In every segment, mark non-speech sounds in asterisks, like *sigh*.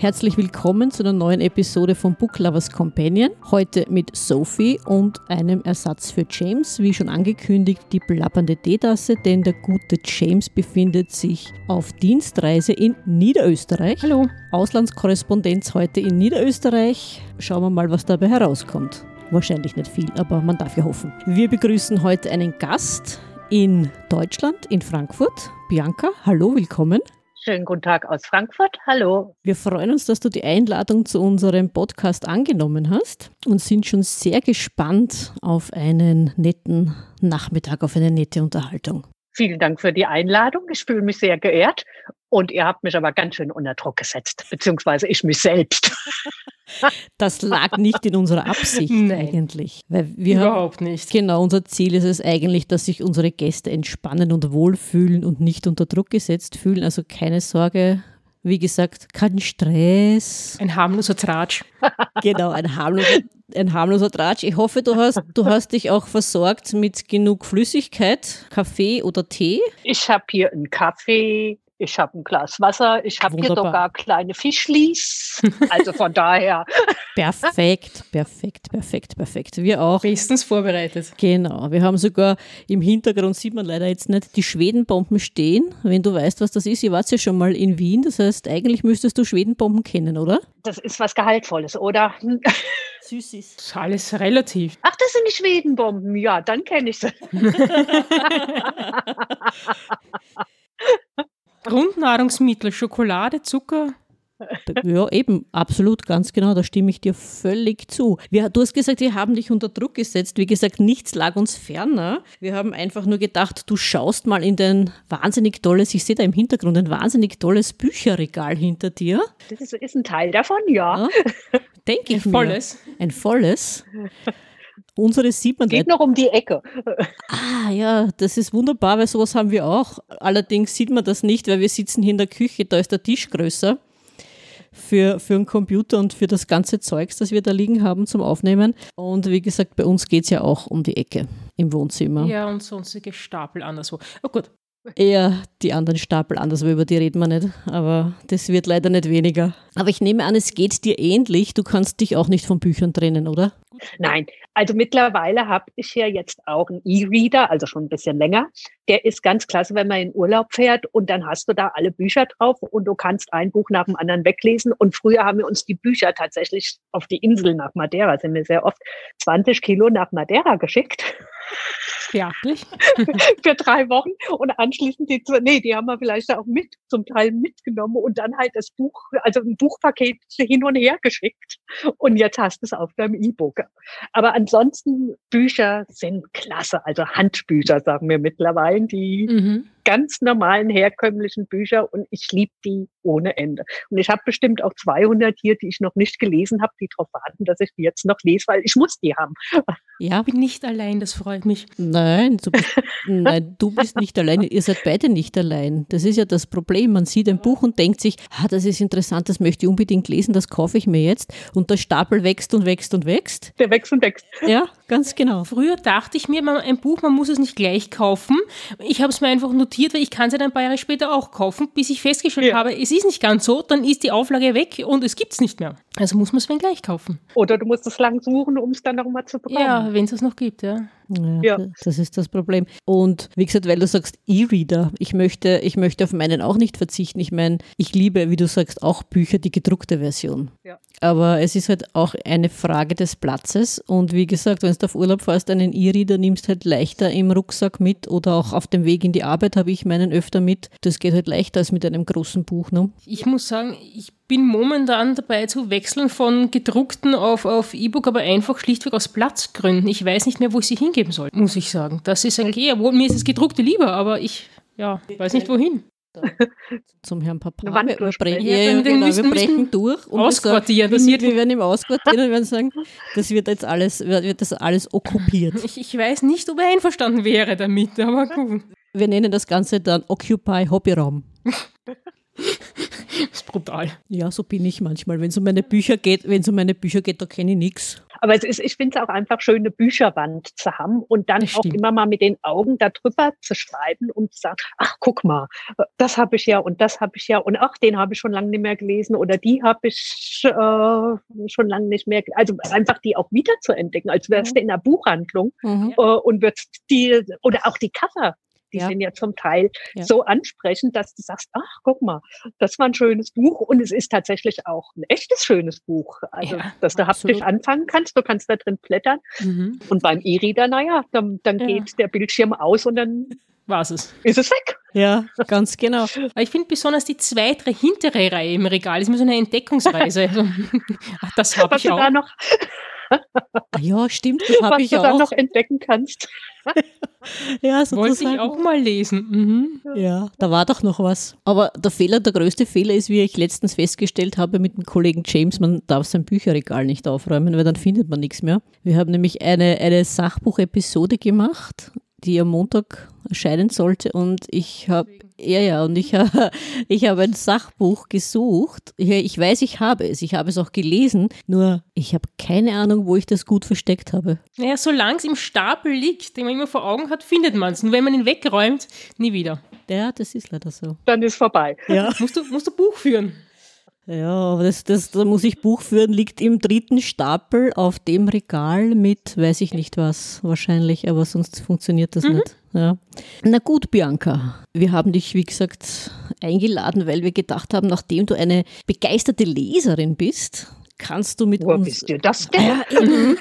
Herzlich willkommen zu einer neuen Episode von Book Lovers Companion. Heute mit Sophie und einem Ersatz für James. Wie schon angekündigt, die blabbernde Teetasse, denn der gute James befindet sich auf Dienstreise in Niederösterreich. Hallo. Auslandskorrespondenz heute in Niederösterreich. Schauen wir mal, was dabei herauskommt. Wahrscheinlich nicht viel, aber man darf ja hoffen. Wir begrüßen heute einen Gast in Deutschland, in Frankfurt. Bianca, hallo, willkommen. Schönen guten Tag aus Frankfurt. Hallo. Wir freuen uns, dass du die Einladung zu unserem Podcast angenommen hast und sind schon sehr gespannt auf einen netten Nachmittag, auf eine nette Unterhaltung. Vielen Dank für die Einladung. Ich fühle mich sehr geehrt und ihr habt mich aber ganz schön unter Druck gesetzt, beziehungsweise ich mich selbst. *laughs* Das lag nicht in unserer Absicht eigentlich. Weil wir Überhaupt haben, nicht. Genau, unser Ziel ist es eigentlich, dass sich unsere Gäste entspannen und wohlfühlen und nicht unter Druck gesetzt fühlen. Also keine Sorge. Wie gesagt, kein Stress. Ein harmloser Tratsch. *laughs* Genau, ein harmloser, ein harmloser Tratsch. Ich hoffe, du hast, du hast dich auch versorgt mit genug Flüssigkeit, Kaffee oder Tee. Ich habe hier einen Kaffee, ich habe ein Glas Wasser, ich habe hier sogar kleine Fischlis. *laughs* Also von daher, Perfekt, perfekt, perfekt, perfekt. Wir auch. Bestens vorbereitet. Genau, wir haben sogar im Hintergrund, sieht man leider jetzt nicht, die Schwedenbomben stehen. Wenn du weißt, was das ist, ihr wart ja schon mal in Wien, das heißt, eigentlich müsstest du Schwedenbomben kennen, oder? das ist was Gehaltvolles, oder? Süß ist. ist alles relativ. Ach, das sind die Schwedenbomben. Ja, dann kenne ich sie. *laughs* Grundnahrungsmittel, Schokolade, Zucker. *laughs* Ja, eben, absolut, ganz genau, da stimme ich dir völlig zu. Wir, du hast gesagt, wir haben dich unter Druck gesetzt. Wie gesagt, nichts lag uns ferner. Wir haben einfach nur gedacht, du schaust mal in dein wahnsinnig tolles, ich sehe da im Hintergrund ein wahnsinnig tolles Bücherregal hinter dir. Das ist, ist ein Teil davon, ja. Ja. Denke ich Ein mir. volles. Ein volles. Unsere sieht man Geht noch um die Ecke. Ah ja, das ist wunderbar, weil sowas haben wir auch. Allerdings sieht man das nicht, weil wir sitzen hier in der Küche, da ist der Tisch größer für, für einen Computer und für das ganze Zeugs, das wir da liegen haben zum Aufnehmen. Und wie gesagt, bei uns geht es ja auch um die Ecke im Wohnzimmer. Ja, und sonstige Stapel anderswo. Oh gut. Eher die anderen Stapel anders, aber über die reden wir nicht. Aber das wird leider nicht weniger. Aber ich nehme an, es geht dir ähnlich. Du kannst dich auch nicht von Büchern trennen, oder? Nein, also mittlerweile habe ich ja jetzt auch einen E-Reader, also schon ein bisschen länger. Der ist ganz klasse, wenn man in Urlaub fährt und dann hast du da alle Bücher drauf und du kannst ein Buch nach dem anderen weglesen. Und früher haben wir uns die Bücher tatsächlich auf die Insel nach Madeira, sind wir sehr oft 20 Kilo nach Madeira geschickt Beachtlich. *laughs* für drei Wochen und anschließend die, nee, die haben wir vielleicht auch mit, zum Teil mitgenommen und dann halt das Buch, also ein Buchpaket hin und her geschickt. Und jetzt hast du es auf deinem E-Book. Aber ansonsten Bücher sind klasse, also Handbücher, sagen wir mittlerweile, die Mhm. ganz normalen, herkömmlichen Bücher und ich liebe die ohne Ende. Und ich habe bestimmt auch 200 hier, die ich noch nicht gelesen habe, die darauf warten, dass ich die jetzt noch lese, weil ich muss die haben. Ja, Ich bin nicht allein, das freut mich. Nein, du bist, *laughs* nein, du bist nicht allein. Ihr seid beide nicht allein. Das ist ja das Problem. Man sieht ein Buch und denkt sich, ah, das ist interessant, das möchte ich unbedingt lesen, das kaufe ich mir jetzt. Und der Stapel wächst und wächst und wächst. Der wächst und wächst. Ja, ganz genau. Früher dachte ich mir, man, ein Buch, man muss es nicht gleich kaufen. Ich habe es mir einfach notiert, weil ich kann es ja dann ein paar Jahre später auch kaufen, bis ich festgestellt Ja. habe, es ist nicht ganz so, dann ist die Auflage weg und es gibt es nicht mehr. Also muss man es wenn gleich kaufen. Oder du musst es lang suchen, um es dann noch mal zu bekommen. Ja, wenn es es noch gibt, ja. Ja, Ja. Das ist das Problem. Und wie gesagt, weil du sagst E-Reader, ich möchte, ich möchte auf meinen auch nicht verzichten. Ich meine, ich liebe, wie du sagst, auch Bücher, die gedruckte Version. Ja. Aber es ist halt auch eine Frage des Platzes. Und wie gesagt, wenn du auf Urlaub fährst, einen E-Reader nimmst halt leichter im Rucksack mit oder auch auf dem Weg in die Arbeit habe ich meinen öfter mit. Das geht halt leichter als mit einem großen Buch. Ne? Ich muss sagen, ich bin momentan dabei zu wechseln von gedruckten auf, auf E-Book, aber einfach schlichtweg aus Platzgründen. Ich weiß nicht mehr, wo ich sie hingeben soll, muss ich sagen. Das ist eigentlich eher, wohl mir ist das gedruckte lieber, aber ich ja, weiß nicht wohin. *laughs* Zum Herrn Papa. Wir, wir, brechen, ja, ja, genau, müssen- wir brechen durch und ausquartieren, wir, das sagen, wird- wir werden ihm ausquartieren und werden sagen, das wird jetzt alles, wird wird das alles okkupiert. *laughs* Ich, ich weiß nicht, ob er einverstanden wäre damit, aber gut. Wir nennen das Ganze dann Occupy Hobbyraum. *laughs* *laughs* Das ist brutal. Ja, so bin ich manchmal. Wenn es um meine Bücher geht, wenn es um meine Bücher geht, da kenne ich nichts. Aber es ist, ich finde es auch einfach schön, eine Bücherwand zu haben und dann auch immer mal mit den Augen darüber zu schreiben und zu sagen, ach, guck mal, das habe ich ja und das habe ich ja und ach, den habe ich schon lange nicht mehr gelesen oder die habe ich äh, schon lange nicht mehr, also einfach die auch wieder zu entdecken, als wärst du in einer Buchhandlung mhm. äh, und würdest die, oder auch die Cover die ja. sind ja zum Teil ja. so ansprechend, dass du sagst, ach, guck mal, das war ein schönes Buch und es ist tatsächlich auch ein echtes schönes Buch. Also, ja, dass du absolut. haptisch anfangen kannst, du kannst da drin blättern. Mhm. Und beim E-Reader, naja, dann, dann geht der Bildschirm aus und dann war es. Ist es weg? Ja, ganz genau. Aber ich finde besonders die zweite, hintere Reihe im Regal ist mir so eine Entdeckungsreise. Ach, *laughs* *laughs* das habe ich auch. Da noch ah, ja, stimmt, das habe ich du auch. dann noch entdecken kannst. Ja, sozusagen. Wollte ich auch mal lesen. Mhm. Ja, da war doch noch was. Aber der Fehler, der größte Fehler ist, wie ich letztens festgestellt habe mit dem Kollegen James, man darf sein Bücherregal nicht aufräumen, weil dann findet man nichts mehr. Wir haben nämlich eine, eine Sachbuchepisode gemacht die am Montag erscheinen sollte und ich habe ja ja und ich *laughs* habe ich habe ein Sachbuch gesucht. Ich, ich weiß, ich habe es, ich habe es auch gelesen, nur ich habe keine Ahnung, wo ich das gut versteckt habe. Naja, solange es im Stapel liegt, den man immer vor Augen hat, findet man es. Und wenn man ihn wegräumt, nie wieder. Ja, das ist leider so. Dann ist vorbei. Ja. musst, du, musst du Buch führen. Ja, aber das, das, da muss ich Buch führen, liegt im dritten Stapel auf dem Regal mit, weiß ich nicht was, wahrscheinlich, aber sonst funktioniert das mhm. nicht. Ja. Na gut, Bianca, wir haben dich, wie gesagt, eingeladen, weil wir gedacht haben, nachdem du eine begeisterte Leserin bist, kannst du mit Wo uns. bist du das denn? Ja, *laughs*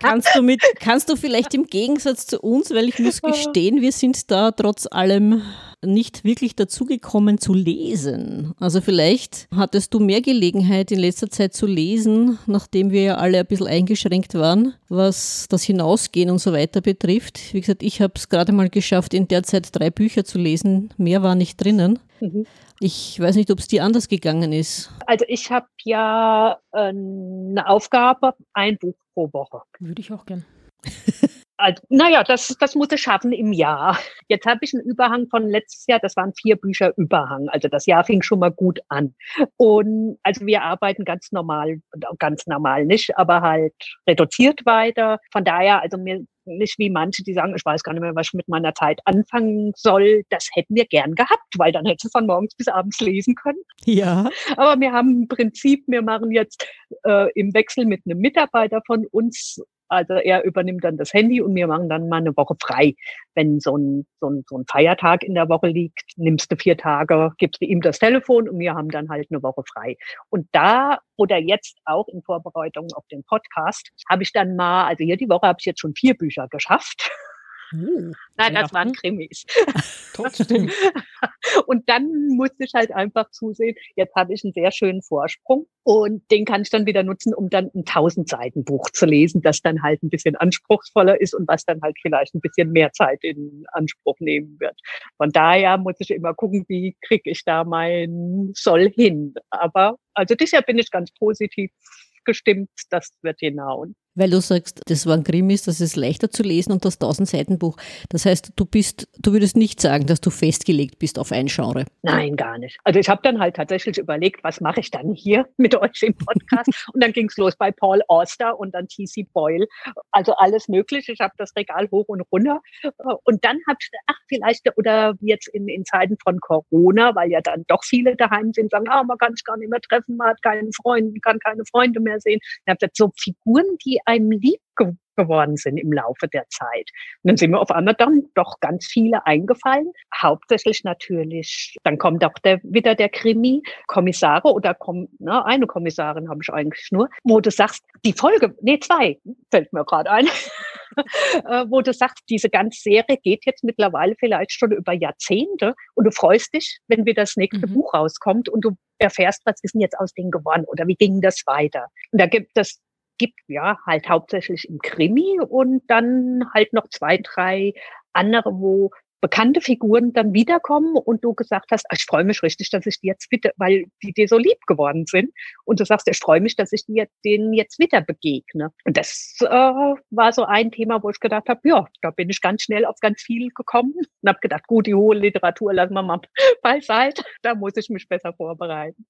kannst du mit, kannst du vielleicht im Gegensatz zu uns, weil ich muss gestehen, wir sind da trotz allem nicht wirklich dazugekommen zu lesen. Also vielleicht hattest du mehr Gelegenheit in letzter Zeit zu lesen, nachdem wir ja alle ein bisschen eingeschränkt waren, was das Hinausgehen und so weiter betrifft. Wie gesagt, ich habe es gerade mal geschafft, in der Zeit drei Bücher zu lesen. Mehr war nicht drinnen. Mhm. Ich weiß nicht, ob es dir anders gegangen ist. Also ich habe ja äh, eine Aufgabe, ein Buch pro Woche. Würde ich auch gern. *laughs* Also, naja, das, das muss ich schaffen im Jahr. Jetzt habe ich einen Überhang von letztes Jahr, das waren vier Bücher Überhang. Also das Jahr fing schon mal gut an. Und also wir arbeiten ganz normal, ganz normal nicht, aber halt reduziert weiter. Von daher, also mir nicht wie manche, die sagen, ich weiß gar nicht mehr, was ich mit meiner Zeit anfangen soll. Das hätten wir gern gehabt, weil dann hättest du von morgens bis abends lesen können. Ja. Aber wir haben im Prinzip, wir machen jetzt äh, im Wechsel mit einem Mitarbeiter von uns also er übernimmt dann das Handy und wir machen dann mal eine Woche frei. Wenn so ein, so ein, so ein Feiertag in der Woche liegt, nimmst du vier Tage, gibst du ihm das Telefon und wir haben dann halt eine Woche frei. Und da oder jetzt auch in Vorbereitung auf den Podcast habe ich dann mal, also hier die Woche habe ich jetzt schon vier Bücher geschafft. *laughs* Uh, Nein, das waren Krimis. *laughs* Trotzdem. *laughs* und dann musste ich halt einfach zusehen, jetzt habe ich einen sehr schönen Vorsprung und den kann ich dann wieder nutzen, um dann ein 1000 Seiten Buch zu lesen, das dann halt ein bisschen anspruchsvoller ist und was dann halt vielleicht ein bisschen mehr Zeit in Anspruch nehmen wird. Von daher muss ich immer gucken, wie kriege ich da mein Soll hin. Aber also dieses Jahr bin ich ganz positiv gestimmt, das wird hinhauen. Weil du sagst, das waren Krimis, das ist leichter zu lesen und das 1000 Seiten Buch. Das heißt, du bist, du würdest nicht sagen, dass du festgelegt bist auf ein Genre. Nein, gar nicht. Also ich habe dann halt tatsächlich überlegt, was mache ich dann hier *laughs* mit euch im Podcast? und dann ging es los bei Paul Auster und dann T.C. Boyle. Also alles mögliche. Ich habe das Regal hoch und runter. Und dann habe ich, ach, vielleicht, oder jetzt in, in Zeiten von Corona, weil ja dann doch viele daheim sind, sagen, ah, man kann sich gar nicht mehr treffen, man hat keinen Freund, kann keine Freunde mehr sehen. Ich habe so Figuren, die einem lieb ge geworden sind im Laufe der Zeit. Und dann sind mir auf einmal dann doch ganz viele eingefallen. Hauptsächlich natürlich, dann kommt auch der, wieder der Krimi, Kommissare oder kom, ne, eine Kommissarin habe ich eigentlich nur, wo du sagst, die Folge, nee, zwei, fällt mir gerade ein, *laughs* äh, wo du sagst, diese ganze Serie geht jetzt mittlerweile vielleicht schon über Jahrzehnte und du freust dich, wenn wieder das nächste mhm. Buch rauskommt und du erfährst, was ist denn jetzt aus denen geworden oder wie ging das weiter. Und da gibt es gibt, ja, halt hauptsächlich im Krimi und dann halt noch zwei, drei andere, wo bekannte Figuren dann wiederkommen und du gesagt hast, ich freue mich richtig, dass ich die jetzt wieder, weil die dir so lieb geworden sind und du sagst, ich freue mich, dass ich dir denen jetzt wieder begegne. Und das äh, war so ein Thema, wo ich gedacht habe, ja, da bin ich ganz schnell auf ganz viel gekommen und habe gedacht, gut, die hohe Literatur lassen wir mal *laughs* beiseite, da muss ich mich besser vorbereiten.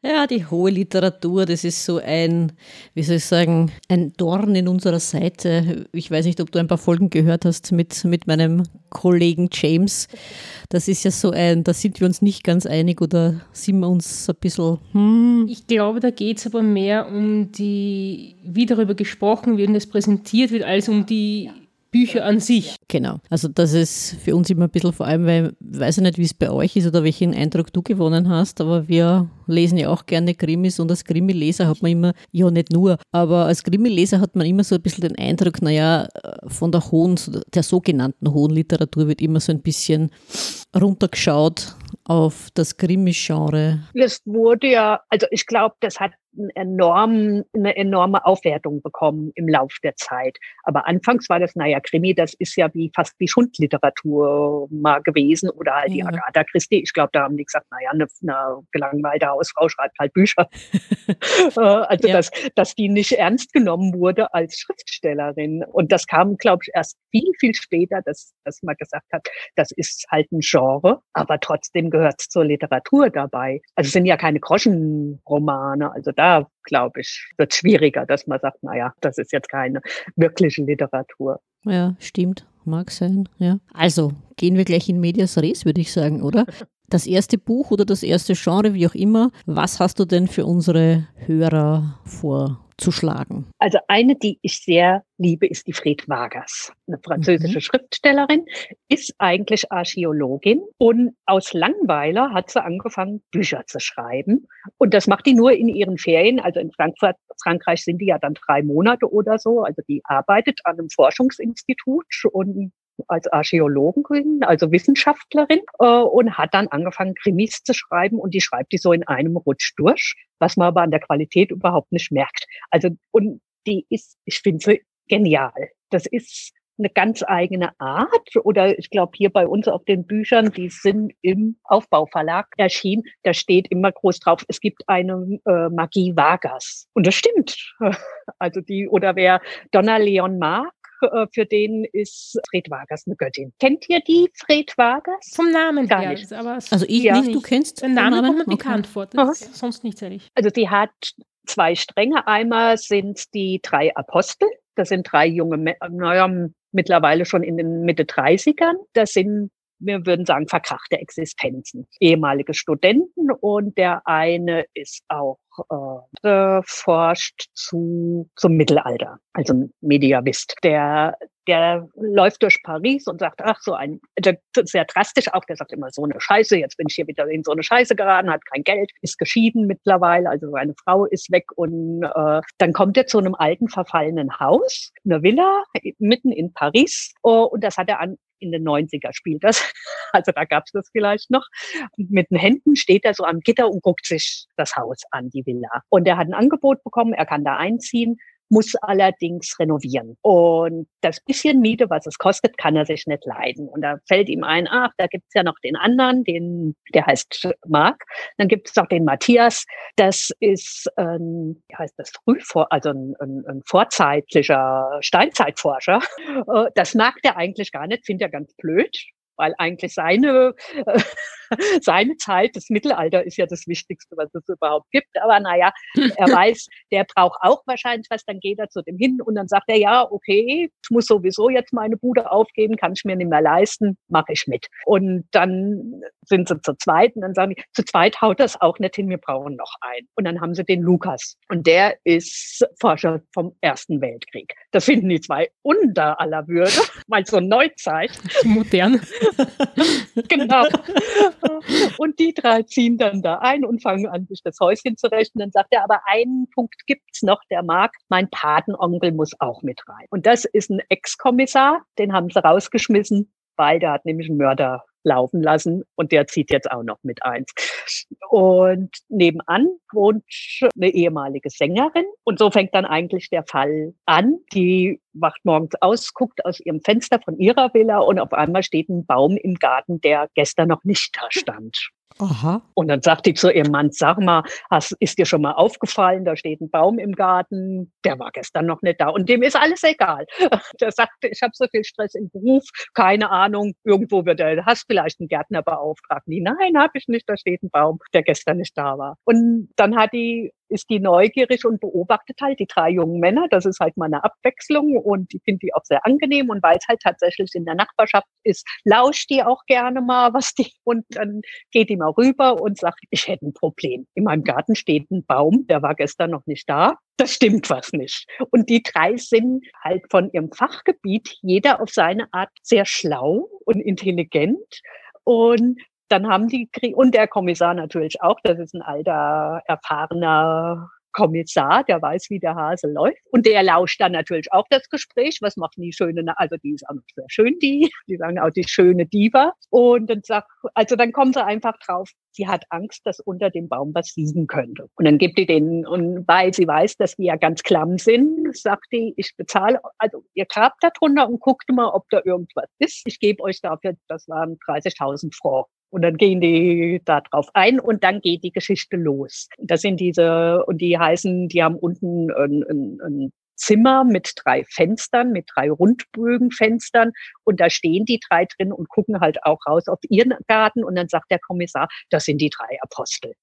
Ja, die hohe Literatur, das ist so ein, wie soll ich sagen, ein Dorn in unserer Seite. Ich weiß nicht, ob du ein paar Folgen gehört hast mit, mit meinem Kollegen James. Das ist ja so ein, da sind wir uns nicht ganz einig oder sind wir uns ein bisschen, hm. Ich glaube, da geht es aber mehr um die, wie darüber gesprochen wird und es präsentiert wird, als um die Bücher an sich. Genau. Also das ist für uns immer ein bisschen vor allem, weil ich weiß ja nicht, wie es bei euch ist oder welchen Eindruck du gewonnen hast, aber wir lesen ja auch gerne Krimis und als Krimileser hat man immer, ja nicht nur, aber als Krimileser hat man immer so ein bisschen den Eindruck, naja, von der hohen, der sogenannten hohen Literatur wird immer so ein bisschen runtergeschaut auf das Krimi-Genre. Es wurde ja, also ich glaube, das hat einen enormen, eine enorme Aufwertung bekommen im Lauf der Zeit. Aber anfangs war das, naja, Krimi, das ist ja wie fast wie Schundliteratur mal gewesen oder halt die Agatha Christie. Ich glaube, da haben die gesagt, naja, eine, eine gelangweilte Hausfrau schreibt halt Bücher. *laughs* Äh, also, ja. dass, dass die nicht ernst genommen wurde als Schriftstellerin. Und das kam, glaube ich, erst viel, viel später, dass, dass man gesagt hat, das ist halt ein Genre, aber trotzdem gehört es zur Literatur dabei. Also es sind ja keine Groschenromane. Also da, glaube ich, wird schwieriger, dass man sagt, naja, das ist jetzt keine wirkliche Literatur. Ja, stimmt. Mag sein, ja. Also, gehen wir gleich in Medias Res, würde ich sagen, oder? *laughs* Das erste Buch oder das erste Genre, wie auch immer. Was hast du denn für unsere Hörer vor zu schlagen? Also eine, die ich sehr liebe, ist die Fred Vargas, eine französische mhm. Schriftstellerin, ist eigentlich Archäologin und aus Langweiler hat sie angefangen, Bücher zu schreiben. Und das macht die nur in ihren Ferien. Also in Frankfurt, Frankreich sind die ja dann drei Monate oder so. Also die arbeitet an einem Forschungsinstitut und als Archäologin, also Wissenschaftlerin, äh, und hat dann angefangen, Krimis zu schreiben und die schreibt die so in einem Rutsch durch, was man aber an der Qualität überhaupt nicht merkt. Also, und die ist, ich finde sie genial. Das ist eine ganz eigene Art oder ich glaube hier bei uns auf den Büchern, die sind im Aufbauverlag erschienen, da steht immer groß drauf, es gibt eine äh, Magie Vargas. Und das stimmt. *laughs* Also die, oder wer Donna Leon äh, für den ist Fred Vargas eine Göttin. Kennt ihr die, Fred Vargas? Vom Namen Gar her. Nicht. Aber also ich ja, nicht, du kennst den Namen, kommt mir bekannt vor. Das ist sonst nicht ehrlich. Also sie hat zwei Stränge. Einmal sind die drei Apostel. Das sind drei junge, naja, mittlerweile schon in den Mitte 30ern. Das sind wir würden sagen, verkrachte Existenzen. Ehemalige Studenten und der eine ist auch äh, forscht zu, zum Mittelalter, also ein Mediavist. Der, der läuft durch Paris und sagt, ach, so ein, sehr drastisch auch, der sagt immer so eine Scheiße, jetzt bin ich hier wieder in so eine Scheiße geraten, hat kein Geld, ist geschieden mittlerweile, also seine Frau ist weg und äh, dann kommt er zu einem alten verfallenen Haus, eine Villa mitten in Paris oh, und das hat er an, in den 90er spielt das. *laughs* Also da gab es das vielleicht noch. Mit den Händen steht er so am Gitter und guckt sich das Haus an, die Villa. Und er hat ein Angebot bekommen, er kann da einziehen muss allerdings renovieren. Und das bisschen Miete, was es kostet, kann er sich nicht leiden. Und da fällt ihm ein, ach, da gibt's ja noch den anderen, den, der heißt Marc. Dann gibt es noch den Matthias. Das ist, ähm, wie heißt das, Frühvor, also ein, ein, ein vorzeitlicher Steinzeitforscher. Äh, das mag der eigentlich gar nicht, findet er ganz blöd weil eigentlich seine, äh, *laughs* seine Zeit, das Mittelalter ist ja das Wichtigste, was es überhaupt gibt. Aber naja, er *laughs* weiß, der braucht auch wahrscheinlich was, dann geht er zu dem hin und dann sagt er, ja, okay, ich muss sowieso jetzt meine Bude aufgeben, kann ich mir nicht mehr leisten, mache ich mit. Und dann sind sie zu zweit und dann sagen die, zu zweit haut das auch nicht hin, wir brauchen noch einen. Und dann haben sie den Lukas und der ist Forscher vom Ersten Weltkrieg. Das finden die zwei unter aller Würde, *laughs* weil so Neuzeit. Modern. *laughs* genau. Und die drei ziehen dann da ein und fangen an, sich das Häuschen zu rechnen. Dann sagt er, aber einen Punkt gibt's noch, der mag, mein Patenonkel muss auch mit rein. Und das ist ein Ex-Kommissar, den haben sie rausgeschmissen, weil der hat nämlich einen Mörder laufen lassen und der zieht jetzt auch noch mit eins. Und nebenan wohnt eine ehemalige Sängerin und so fängt dann eigentlich der Fall an. Die wacht morgens aus, guckt aus ihrem Fenster von ihrer Villa und auf einmal steht ein Baum im Garten, der gestern noch nicht da stand. Aha. Und dann sagt die zu ihrem Mann, sag mal, hast, ist dir schon mal aufgefallen, da steht ein Baum im Garten, der war gestern noch nicht da und dem ist alles egal. *laughs* Der sagte, ich habe so viel Stress im Beruf, keine Ahnung, irgendwo wird er, hast vielleicht einen Gärtner beauftragt. Nein, habe ich nicht, da steht ein Baum, der gestern nicht da war. Und dann hat die ist die neugierig und beobachtet halt die drei jungen Männer. Das ist halt mal eine Abwechslung und die finde ich auch sehr angenehm. Und weil es halt tatsächlich in der Nachbarschaft ist, lauscht die auch gerne mal, was die, und dann geht die mal rüber und sagt, ich hätte ein Problem. In meinem Garten steht ein Baum, der war gestern noch nicht da. Das stimmt was nicht. Und die drei sind halt von ihrem Fachgebiet, jeder auf seine Art sehr schlau und intelligent. Und dann haben die, und der Kommissar natürlich auch, das ist ein alter, erfahrener Kommissar, der weiß, wie der Hase läuft. Und der lauscht dann natürlich auch das Gespräch. Was macht die schöne, also die ist auch sehr schön, die, die sagen auch die schöne Diva. Und dann sagt, also dann kommen sie einfach drauf, sie hat Angst, dass unter dem Baum was liegen könnte. Und dann gibt die den, und weil sie weiß, dass die ja ganz klamm sind, sagt die, ich bezahle, also ihr grabt da drunter und guckt mal, ob da irgendwas ist. Ich gebe euch dafür, das waren 30.000 Francs. Und dann gehen die da drauf ein und dann geht die Geschichte los. Das sind diese, und die heißen, die haben unten ein, ein, ein Zimmer mit drei Fenstern, mit drei Rundbögenfenstern. Und da stehen die drei drin und gucken halt auch raus auf ihren Garten. Und dann sagt der Kommissar, das sind die drei Apostel.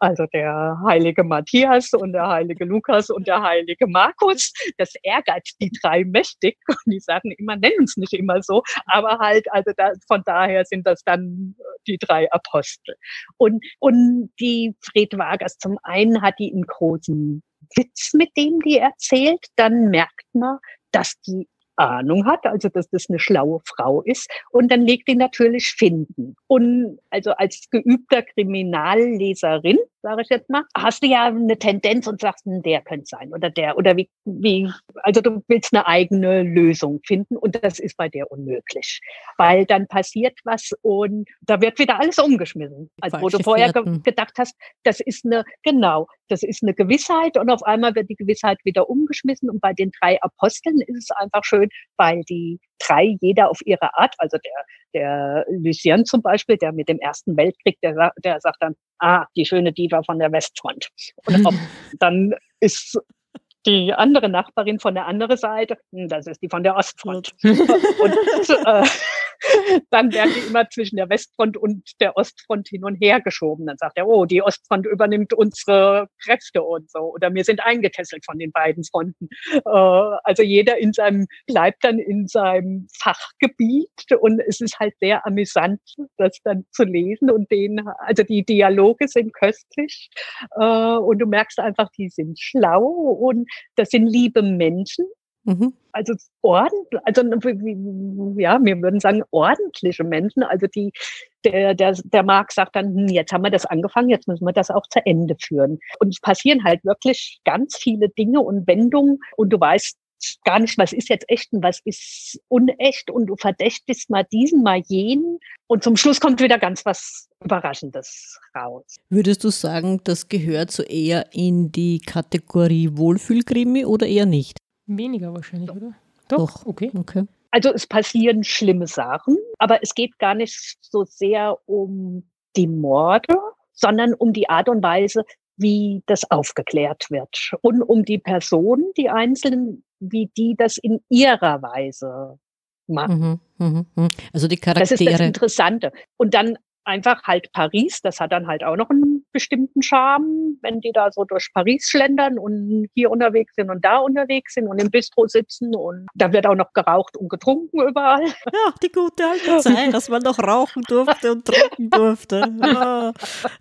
Also der heilige Matthias und der heilige Lukas und der heilige Markus. Das ärgert die drei mächtig. *laughs* Und die sagen immer, nennen es nicht immer so. Aber halt, also da, von daher sind das dann die drei Apostel. Und, und die Fred Wagers zum einen hat die einen großen Witz, mit dem die erzählt, dann merkt man, dass die Ahnung hat, also dass das eine schlaue Frau ist. Und dann legt die natürlich finden. Und also als geübter Kriminalleserin, sage ich jetzt mal, hast du ja eine Tendenz und sagst, hm, der könnte sein oder der oder wie, wie, also du willst eine eigene Lösung finden und das ist bei der unmöglich, weil dann passiert was und da wird wieder alles umgeschmissen. Also wo du vorher ge gedacht hast, das ist eine, genau, das ist eine Gewissheit und auf einmal wird die Gewissheit wieder umgeschmissen und bei den drei Aposteln ist es einfach schön, weil die drei jeder auf ihre Art, also der, der Lucien zum Beispiel, der mit dem Ersten Weltkrieg, der, der sagt dann, ah, die schöne Diva von der Westfront. Und ob, *laughs* dann ist die andere Nachbarin von der anderen Seite, hm, das ist die von der Ostfront. und äh, *laughs* dann werden die immer zwischen der Westfront und der Ostfront hin und her geschoben. Dann sagt er, oh, die Ostfront übernimmt unsere Kräfte und so. Oder wir sind eingekesselt von den beiden Fronten. Äh, also jeder in seinem, bleibt dann in seinem Fachgebiet und es ist halt sehr amüsant, das dann zu lesen und den, also die Dialoge sind köstlich äh, und du merkst einfach, die sind schlau und das sind liebe Menschen Mhm. Also ordentlich, also ja, wir würden sagen ordentliche Menschen. Also die, der, der, der Marc sagt dann, hm, jetzt haben wir das angefangen, jetzt müssen wir das auch zu Ende führen. Und es passieren halt wirklich ganz viele Dinge und Wendungen und du weißt gar nicht, was ist jetzt echt und was ist unecht und du verdächtigst mal diesen, mal jenen und zum Schluss kommt wieder ganz was Überraschendes raus. Würdest du sagen, das gehört so eher in die Kategorie Wohlfühlkrimi oder eher nicht? Weniger wahrscheinlich, Doch. oder? Doch, Doch. okay. okay. Also es passieren schlimme Sachen, aber es geht gar nicht so sehr um die Morde, sondern um die Art und Weise, wie das aufgeklärt wird und um die Personen, die Einzelnen, wie die das in ihrer Weise machen. Mhm, mh, mh. Also die Charaktere. Das ist das Interessante. Und dann einfach halt Paris, das hat dann halt auch noch einen bestimmten Charme, wenn die da so durch Paris schlendern und hier unterwegs sind und da unterwegs sind und im Bistro sitzen und da wird auch noch geraucht und getrunken überall. *laughs* Ja, die gute alte *laughs* Zeit, dass man noch rauchen durfte und trinken durfte. Ja.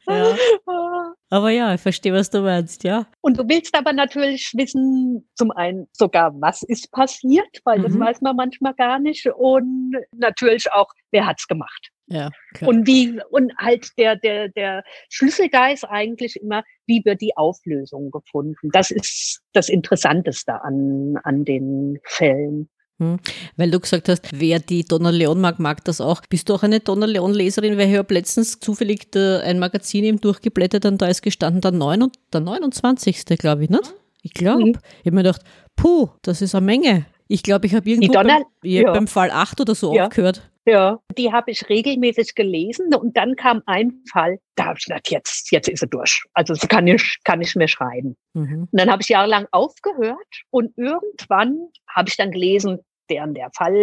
ja. *laughs* Aber ja, ich verstehe, was du meinst, ja. Und du willst aber natürlich wissen, zum einen sogar, was ist passiert, weil mhm. das weiß man manchmal gar nicht und natürlich auch, wer hat's gemacht. Ja, klar. Und wie, und halt der, der, der Schlüsselgeist eigentlich immer, wie wird die Auflösung gefunden? Das ist das Interessanteste an, an den Fällen. Hm. Weil du gesagt hast, wer die Donna Leon mag, mag das auch. Bist du auch eine Donna Leon-Leserin? Weil ich habe letztens zufällig ein Magazin eben durchgeblättert und da ist gestanden der, 9, der 29. glaube ich, nicht? Ich glaube. Mhm. Ich habe mir gedacht, puh, das ist eine Menge. Ich glaube, ich habe irgendwo beim, ja. beim, Fall 8 oder so ja. aufgehört. Ja, die habe ich regelmäßig gelesen und dann kam ein Fall, da habe ich gedacht, jetzt, jetzt ist sie durch. Also sie kann nicht, kann nicht mehr schreiben. Mhm. Und dann habe ich jahrelang aufgehört und irgendwann habe ich dann gelesen, der der Fall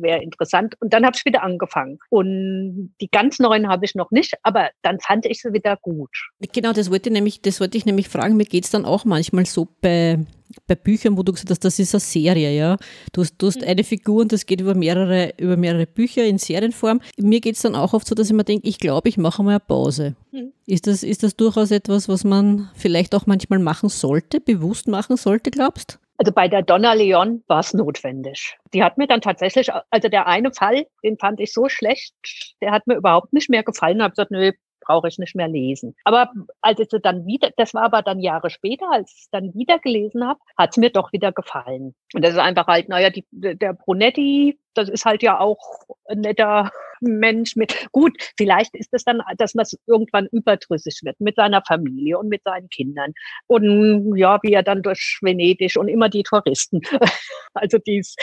wäre interessant. Und dann habe ich wieder angefangen. Und die ganz neuen habe ich noch nicht, aber dann fand ich sie wieder gut. Genau, das wollte ich nämlich, das wollte ich nämlich fragen. Mir geht es dann auch manchmal so bei, bei Büchern, wo du gesagt hast, das ist eine Serie, ja. Du hast, du hast mhm. eine Figur und das geht über mehrere, über mehrere Bücher in Serienform. Mir geht es dann auch oft so, dass ich mir denke, ich glaube, ich mache mal eine Pause. Mhm. Ist, das, ist das durchaus etwas, was man vielleicht auch manchmal machen sollte, bewusst machen sollte, glaubst also bei der Donna Leon war es notwendig. Die hat mir dann tatsächlich, also der eine Fall, den fand ich so schlecht, der hat mir überhaupt nicht mehr gefallen. Habe gesagt, nö, brauche ich nicht mehr lesen. Aber als ich dann wieder, das war aber dann Jahre später, als ich es dann wieder gelesen habe, hat es mir doch wieder gefallen. Und das ist einfach halt, naja, die, der Brunetti, das ist halt ja auch ein netter Mensch mit, gut, vielleicht ist es dann, dass man irgendwann überdrüssig wird mit seiner Familie und mit seinen Kindern. Und ja, wie er dann durch Venedig und immer die Touristen. *laughs* also dies,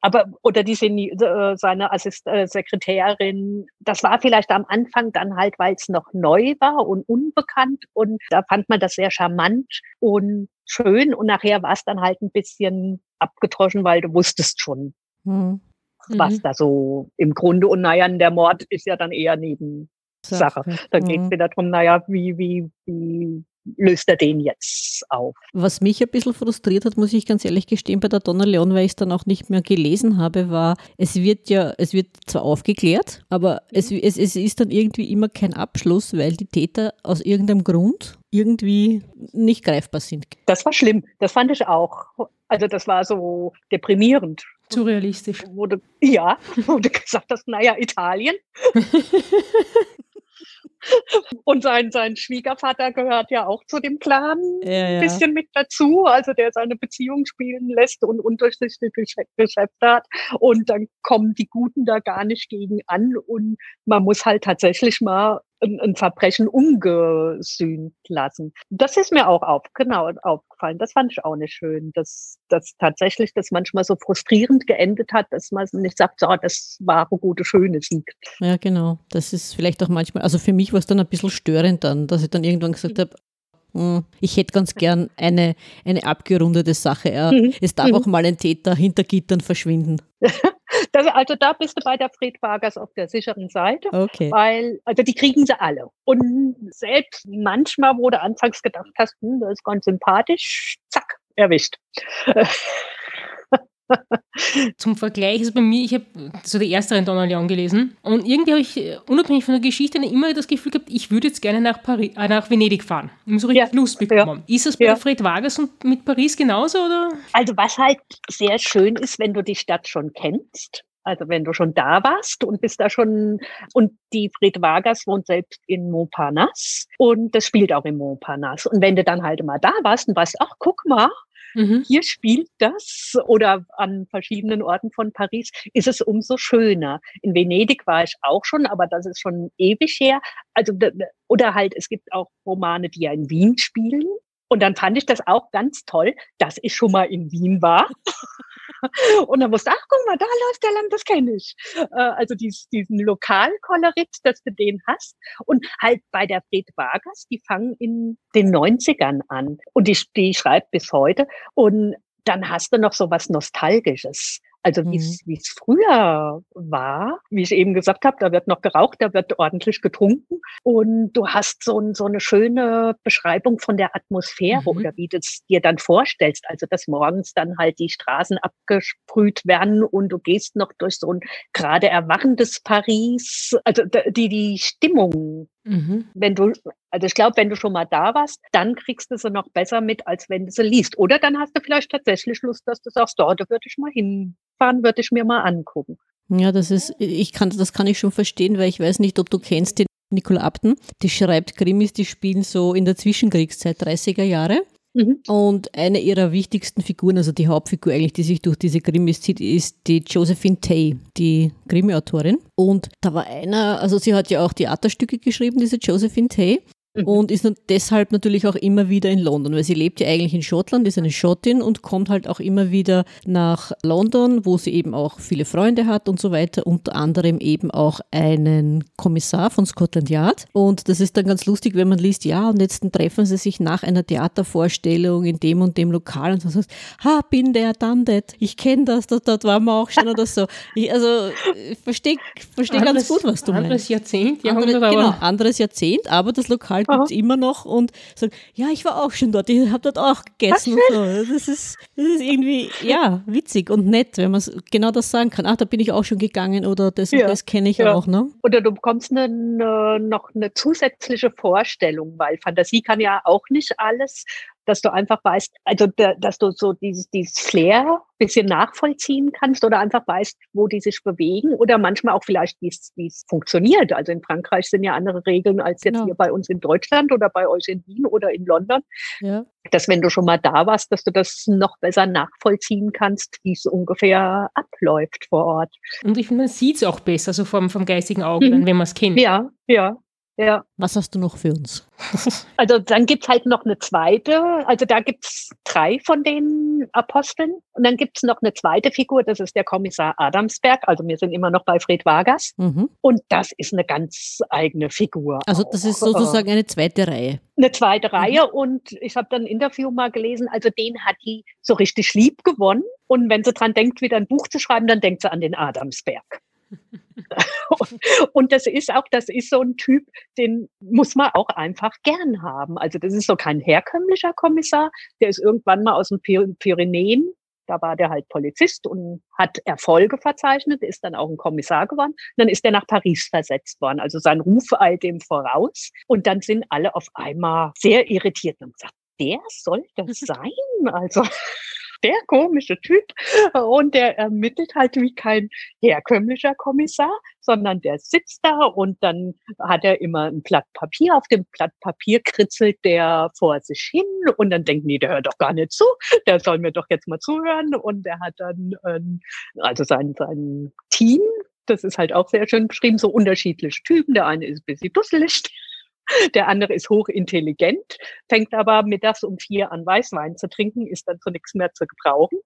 aber, oder die äh, seine Assist äh, Sekretärin, das war vielleicht am Anfang dann halt, weil es noch neu war und unbekannt und da fand man das sehr charmant und schön und nachher war es dann halt ein bisschen abgetroschen, weil du wusstest schon, hm was mhm. da so im Grunde, und naja, der Mord ist ja dann eher Nebensache. Da geht es mhm. wieder darum, naja, wie, wie, wie löst er den jetzt auf. Was mich ein bisschen frustriert hat, muss ich ganz ehrlich gestehen, bei der Donna Leon, weil ich es dann auch nicht mehr gelesen habe, war, es wird ja, es wird zwar aufgeklärt, aber es, mhm. es, es ist dann irgendwie immer kein Abschluss, weil die Täter aus irgendeinem Grund irgendwie nicht greifbar sind. Das war schlimm, das fand ich auch. Also das war so deprimierend. Zu realistisch. Wurde, ja, *laughs* wurde gesagt hast, naja, Italien. *laughs* Und sein, sein Schwiegervater gehört ja auch zu dem Clan ja, ein bisschen mit dazu, also der seine Beziehung spielen lässt und undurchsichtige Geschäfte hat. Und dann kommen die Guten da gar nicht gegen an und man muss halt tatsächlich mal ein, ein Verbrechen ungesühnt lassen. Das ist mir auch auf, genau, aufgefallen. Das fand ich auch nicht schön, dass, dass tatsächlich das manchmal so frustrierend geendet hat, dass man nicht sagt, so, das war eine gute, schöne Sieg. Ja, genau. Das ist vielleicht auch manchmal, also für mich war es dann ein bisschen störend dann, dass ich dann irgendwann gesagt habe, hm, ich hätte ganz gern eine, eine abgerundete Sache. Mhm. Es darf mhm. auch mal ein Täter hinter Gittern verschwinden. *laughs* Das, also da bist du bei der Fred Vargas auf der sicheren Seite, okay. weil also die kriegen sie alle. Und selbst manchmal, wo du anfangs gedacht hast, hm, das ist ganz sympathisch, zack, erwischt. Zum Vergleich ist bei mir, ich habe so die erste Donald Young gelesen und irgendwie habe ich äh, unabhängig von der Geschichte immer das Gefühl gehabt, ich würde jetzt gerne nach, Paris, äh, nach Venedig fahren. Ich so richtig ja. Lust bekommen. Ja. Ist das bei ja. Fred Vargas und mit Paris genauso? Oder? Also was halt sehr schön ist, wenn du die Stadt schon kennst, also wenn du schon da warst und bist da schon, und die Fred Vargas wohnt selbst in Montparnasse und das spielt auch in Montparnasse. Und wenn du dann halt mal da warst und weißt, ach, guck mal, mhm. hier spielt das oder an verschiedenen Orten von Paris, ist es umso schöner. In Venedig war ich auch schon, aber das ist schon ewig her. Also, oder halt, es gibt auch Romane, die ja in Wien spielen. Und dann fand ich das auch ganz toll, dass ich schon mal in Wien war. *laughs* Und dann wusste, ach, guck mal, da läuft der Land, das kenne ich. Also dies, diesen Lokalkolorit, dass du den hast. Und halt bei der Fred Vargas, die fangen in den 90ern an. Und die, die schreibt bis heute. Und dann hast du noch so was Nostalgisches. Also wie es mhm. es früher war, wie ich eben gesagt habe, da wird noch geraucht, da wird ordentlich getrunken und du hast so, ein, so eine schöne Beschreibung von der Atmosphäre mhm. oder wie du es dir dann vorstellst. Also dass morgens dann halt die Straßen abgesprüht werden und du gehst noch durch so ein gerade erwachendes Paris. Also die, die Stimmung Mhm. Wenn du, also ich glaube, wenn du schon mal da warst, dann kriegst du sie noch besser mit, als wenn du sie liest. Oder dann hast du vielleicht tatsächlich Lust, dass du sagst, dort würde ich mal hin fahren, würde ich mir mal angucken. Ja, das ist, ich kann, das kann ich schon verstehen, weil ich weiß nicht, ob du kennst den Nicola Abten. Die schreibt Krimis, die spielen so in der Zwischenkriegszeit, 30er Jahre. Mhm. Und eine ihrer wichtigsten Figuren, also die Hauptfigur eigentlich, die sich durch diese Krimis zieht, ist die Josephine Tay, die Krimi-Autorin. Und da war einer, also sie hat ja auch Theaterstücke geschrieben, diese Josephine Tay. Mhm. und ist deshalb natürlich auch immer wieder in London, weil sie lebt ja eigentlich in Schottland, ist eine Schottin und kommt halt auch immer wieder nach London, wo sie eben auch viele Freunde hat und so weiter, unter anderem eben auch einen Kommissar von Scotland Yard. Und das ist dann ganz lustig, wenn man liest, ja, und jetzt treffen sie sich nach einer Theatervorstellung in dem und dem Lokal und so sagst, ha, bin der, dann that, ich kenne das, dort, dort waren wir auch schon oder so. Ich, also, verstehe versteh ganz gut, was du anderes meinst. Jahrzehnt, Andere, genau, anderes Jahrzehnt, aber das Lokal gibt es immer noch und sagen, ja, ich war auch schon dort, ich habe dort auch gegessen und so. Das ist, das ist irgendwie, ja, witzig und nett, wenn man genau das sagen kann. Ach, da bin ich auch schon gegangen oder das ja, das kenne ich ja. auch. Ne? Oder du bekommst eine, noch eine zusätzliche Vorstellung, weil Fantasie kann ja auch nicht alles dass du einfach weißt, also dass du so dieses, dieses Flair bisschen nachvollziehen kannst oder einfach weißt, wo die sich bewegen oder manchmal auch vielleicht, wie es funktioniert. Also in Frankreich sind ja andere Regeln als jetzt genau. hier bei uns in Deutschland oder bei euch in Wien oder in London. Ja. Dass wenn du schon mal da warst, dass du das noch besser nachvollziehen kannst, wie es ungefähr abläuft vor Ort. Und ich finde, man sieht es auch besser, so vom, vom geistigen Auge, mhm. wenn man es kennt. Ja, ja. Ja. Was hast du noch für uns? *laughs* Also dann gibt's halt noch eine zweite, also da gibt's drei von den Aposteln und dann gibt's noch eine zweite Figur, das ist der Kommissar Adamsberg, also wir sind immer noch bei Fred Vargas mhm. und das ist eine ganz eigene Figur. Also das ist sozusagen eine zweite Reihe. Eine zweite mhm. Reihe und ich habe dann ein Interview mal gelesen, also den hat die so richtig lieb gewonnen und wenn sie dran denkt, wieder ein Buch zu schreiben, dann denkt sie an den Adamsberg. *laughs* *laughs* und das ist auch, das ist so ein Typ, den muss man auch einfach gern haben. Also das ist so kein herkömmlicher Kommissar, der ist irgendwann mal aus den Pyrenäen, da war der halt Polizist und hat Erfolge verzeichnet, ist dann auch ein Kommissar geworden. Dann ist er nach Paris versetzt worden. Also sein Ruf eilt dem voraus. Und dann sind alle auf einmal sehr irritiert und gesagt, der soll das *laughs* sein? Also der komische Typ und der ermittelt halt wie kein herkömmlicher Kommissar, sondern der sitzt da und dann hat er immer ein Blatt Papier. Auf dem Blatt Papier kritzelt der vor sich hin und dann denken die, der hört doch gar nicht zu, der soll mir doch jetzt mal zuhören und er hat dann ähm, also sein, sein Team, das ist halt auch sehr schön beschrieben, so unterschiedliche Typen. Der eine ist ein bisschen dusselig, der andere ist hochintelligent, fängt aber mittags um vier an Weißwein zu trinken, ist dann zu nichts mehr zu gebrauchen.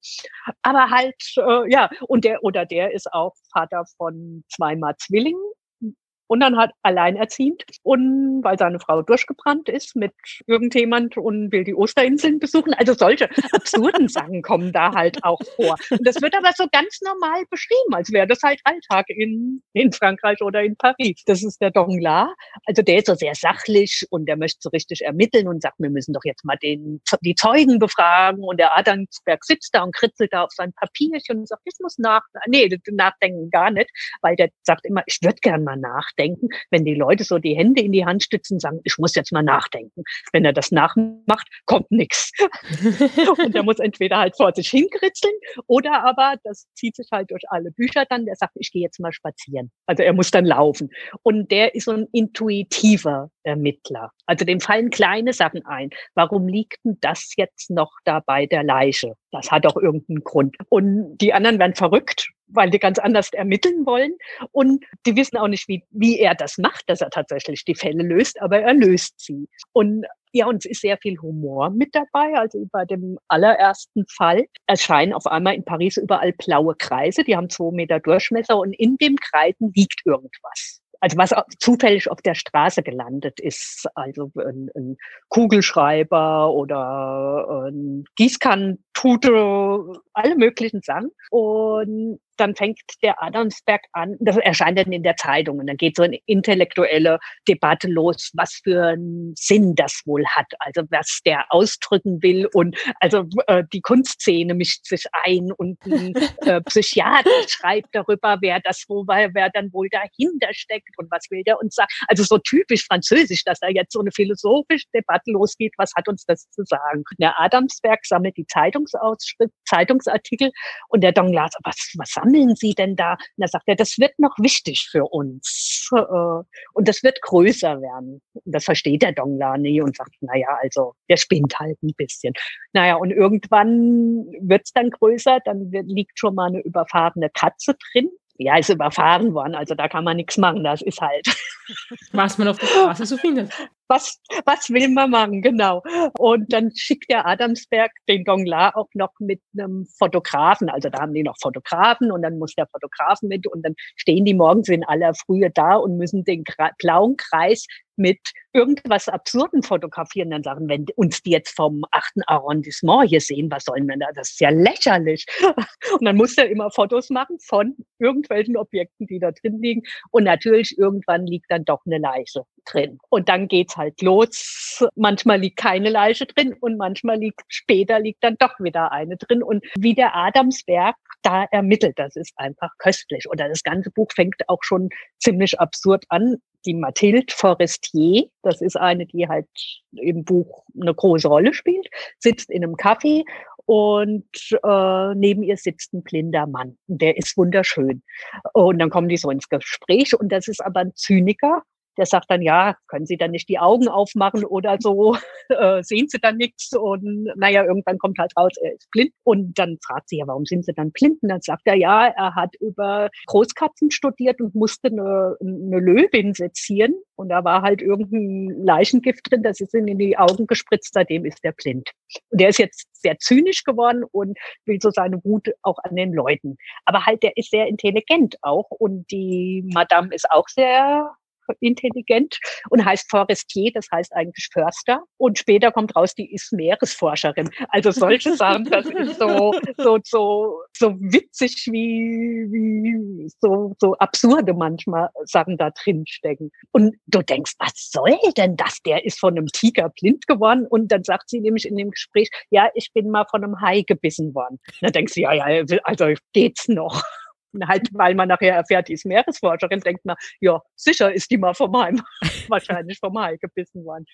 Aber halt, äh, ja, und der oder der ist auch Vater von zweimal Zwillingen und dann hat alleinerziehend und weil seine Frau durchgebrannt ist mit irgendjemand und will die Osterinseln besuchen. Also solche absurden *laughs* Sachen kommen da halt auch vor. Und das wird aber so ganz normal beschrieben, als wäre das halt Alltag in, in Frankreich oder in Paris. Das ist der Dongla. Also der ist so sehr sachlich und der möchte so richtig ermitteln und sagt, wir müssen doch jetzt mal den, die Zeugen befragen. Und der Adamsberg sitzt da und kritzelt da auf sein Papierchen und sagt, ich muss nach, nee, nachdenken gar nicht, weil der sagt immer, ich würde gern mal nachdenken nachdenken. Wenn die Leute so die Hände in die Hand stützen sagen, ich muss jetzt mal nachdenken. Wenn er das nachmacht, kommt nichts. *laughs* Und er muss entweder halt vor sich hinkritzeln oder aber, das zieht sich halt durch alle Bücher dann, der sagt, ich gehe jetzt mal spazieren. Also er muss dann laufen. Und der ist so ein intuitiver Ermittler. Also dem fallen kleine Sachen ein. Warum liegt denn das jetzt noch da bei der Leiche? Das hat doch irgendeinen Grund. Und die anderen werden verrückt, weil die ganz anders ermitteln wollen. Und die wissen auch nicht, wie, wie er das macht, dass er tatsächlich die Fälle löst, aber er löst sie. Und ja, und es ist sehr viel Humor mit dabei. Also bei dem allerersten Fall erscheinen auf einmal in Paris überall blaue Kreise. Die haben zwei Meter Durchmesser und in dem Kreisen liegt irgendwas also was zufällig auf der Straße gelandet ist, also ein, ein Kugelschreiber oder ein Gießkannentute, alle möglichen Sachen. Und dann fängt der Adamsberg an, das erscheint dann in der Zeitung und dann geht so eine intellektuelle Debatte los, was für einen Sinn das wohl hat, also was der ausdrücken will und also äh, die Kunstszene mischt sich ein und ein *laughs* äh, Psychiater schreibt darüber, wer das wo wer dann wohl dahinter steckt und was will der uns sagen. Also so typisch französisch, dass da jetzt so eine philosophische Debatte losgeht, was hat uns das zu sagen. Der Adamsberg sammelt die Zeitungsartikel und der Donglas, was, was sammeln Sie denn da? Und da sagt er, das wird noch wichtig für uns. Äh, und das wird größer werden. Und das versteht der Dongla nie und sagt, naja, also der spinnt halt ein bisschen. Naja, und irgendwann wird's dann größer, dann liegt schon mal eine überfahrene Katze drin ja, ist überfahren worden. Also da kann man nichts machen. Das ist halt. *laughs* Was man auf der Straße so findet. Was, was will man machen, genau. Und dann schickt der Adamsberg den Gonglar auch noch mit einem Fotografen. Also da haben die noch Fotografen und dann muss der Fotografen mit und dann stehen die morgens in aller Frühe da und müssen den blauen Kreis mit irgendwas Absurden fotografieren, dann sagen, wenn uns die jetzt vom achten Arrondissement hier sehen, was sollen wir da? Das ist ja lächerlich. *laughs* Und dann muss er immer Fotos machen von irgendwelchen Objekten, die da drin liegen. Und natürlich irgendwann liegt dann doch eine Leiche drin. Und dann geht's halt los. Manchmal liegt keine Leiche drin und manchmal liegt, später liegt dann doch wieder eine drin. Und wie der Adamsberg da ermittelt, das ist einfach köstlich. Oder das ganze Buch fängt auch schon ziemlich absurd an die Mathilde Forestier, das ist eine, die halt im Buch eine große Rolle spielt, sitzt in einem Café und äh, neben ihr sitzt ein blinder Mann. Der ist wunderschön. Und dann kommen die so ins Gespräch und das ist aber ein Zyniker der sagt dann, ja, können Sie dann nicht die Augen aufmachen oder so, *laughs* äh, sehen Sie dann nichts und naja, irgendwann kommt halt raus, er ist blind und dann fragt sie ja, warum sind Sie dann blind? Und dann sagt er, ja, er hat über Großkatzen studiert und musste eine, eine Löwin sezieren und da war halt irgendein Leichengift drin, das ist ihm in die Augen gespritzt, seitdem ist er blind. Und der ist jetzt sehr zynisch geworden und will so seine Wut auch an den Leuten. Aber halt, der ist sehr intelligent auch und die Madame ist auch sehr intelligent und heißt Forestier, das heißt eigentlich Förster. Und später kommt raus, die ist Meeresforscherin. Also solche Sachen, das ist so, so, so, so witzig wie, wie so, so absurde manchmal Sachen da drin stecken. Und du denkst, was soll denn das? Der ist von einem Tiger blind geworden. Und dann sagt sie nämlich in dem Gespräch, ja, ich bin mal von einem Hai gebissen worden. dann denkst du, ja, ja, also geht's noch *laughs* halt, weil man nachher erfährt, die ist Meeresforscherin, denkt man, ja, sicher ist die mal vom Hai, *laughs* wahrscheinlich vom Hai gebissen worden.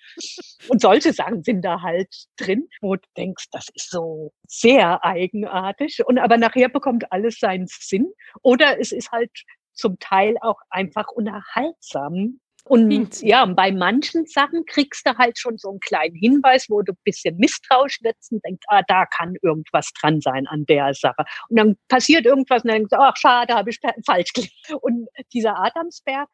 Und solche Sachen sind da halt drin, wo du denkst, das ist so sehr eigenartig. Und aber nachher bekommt alles seinen Sinn. Oder es ist halt zum Teil auch einfach unterhaltsam, und hm. ja, bei manchen Sachen kriegst du halt schon so einen kleinen Hinweis, wo du ein bisschen misstrauisch wirst und denkst, ah, da kann irgendwas dran sein an der Sache. Und dann passiert irgendwas und dann denkst du, ach, schade, habe ich *laughs* falsch gelesen. Und dieser Adamsberg,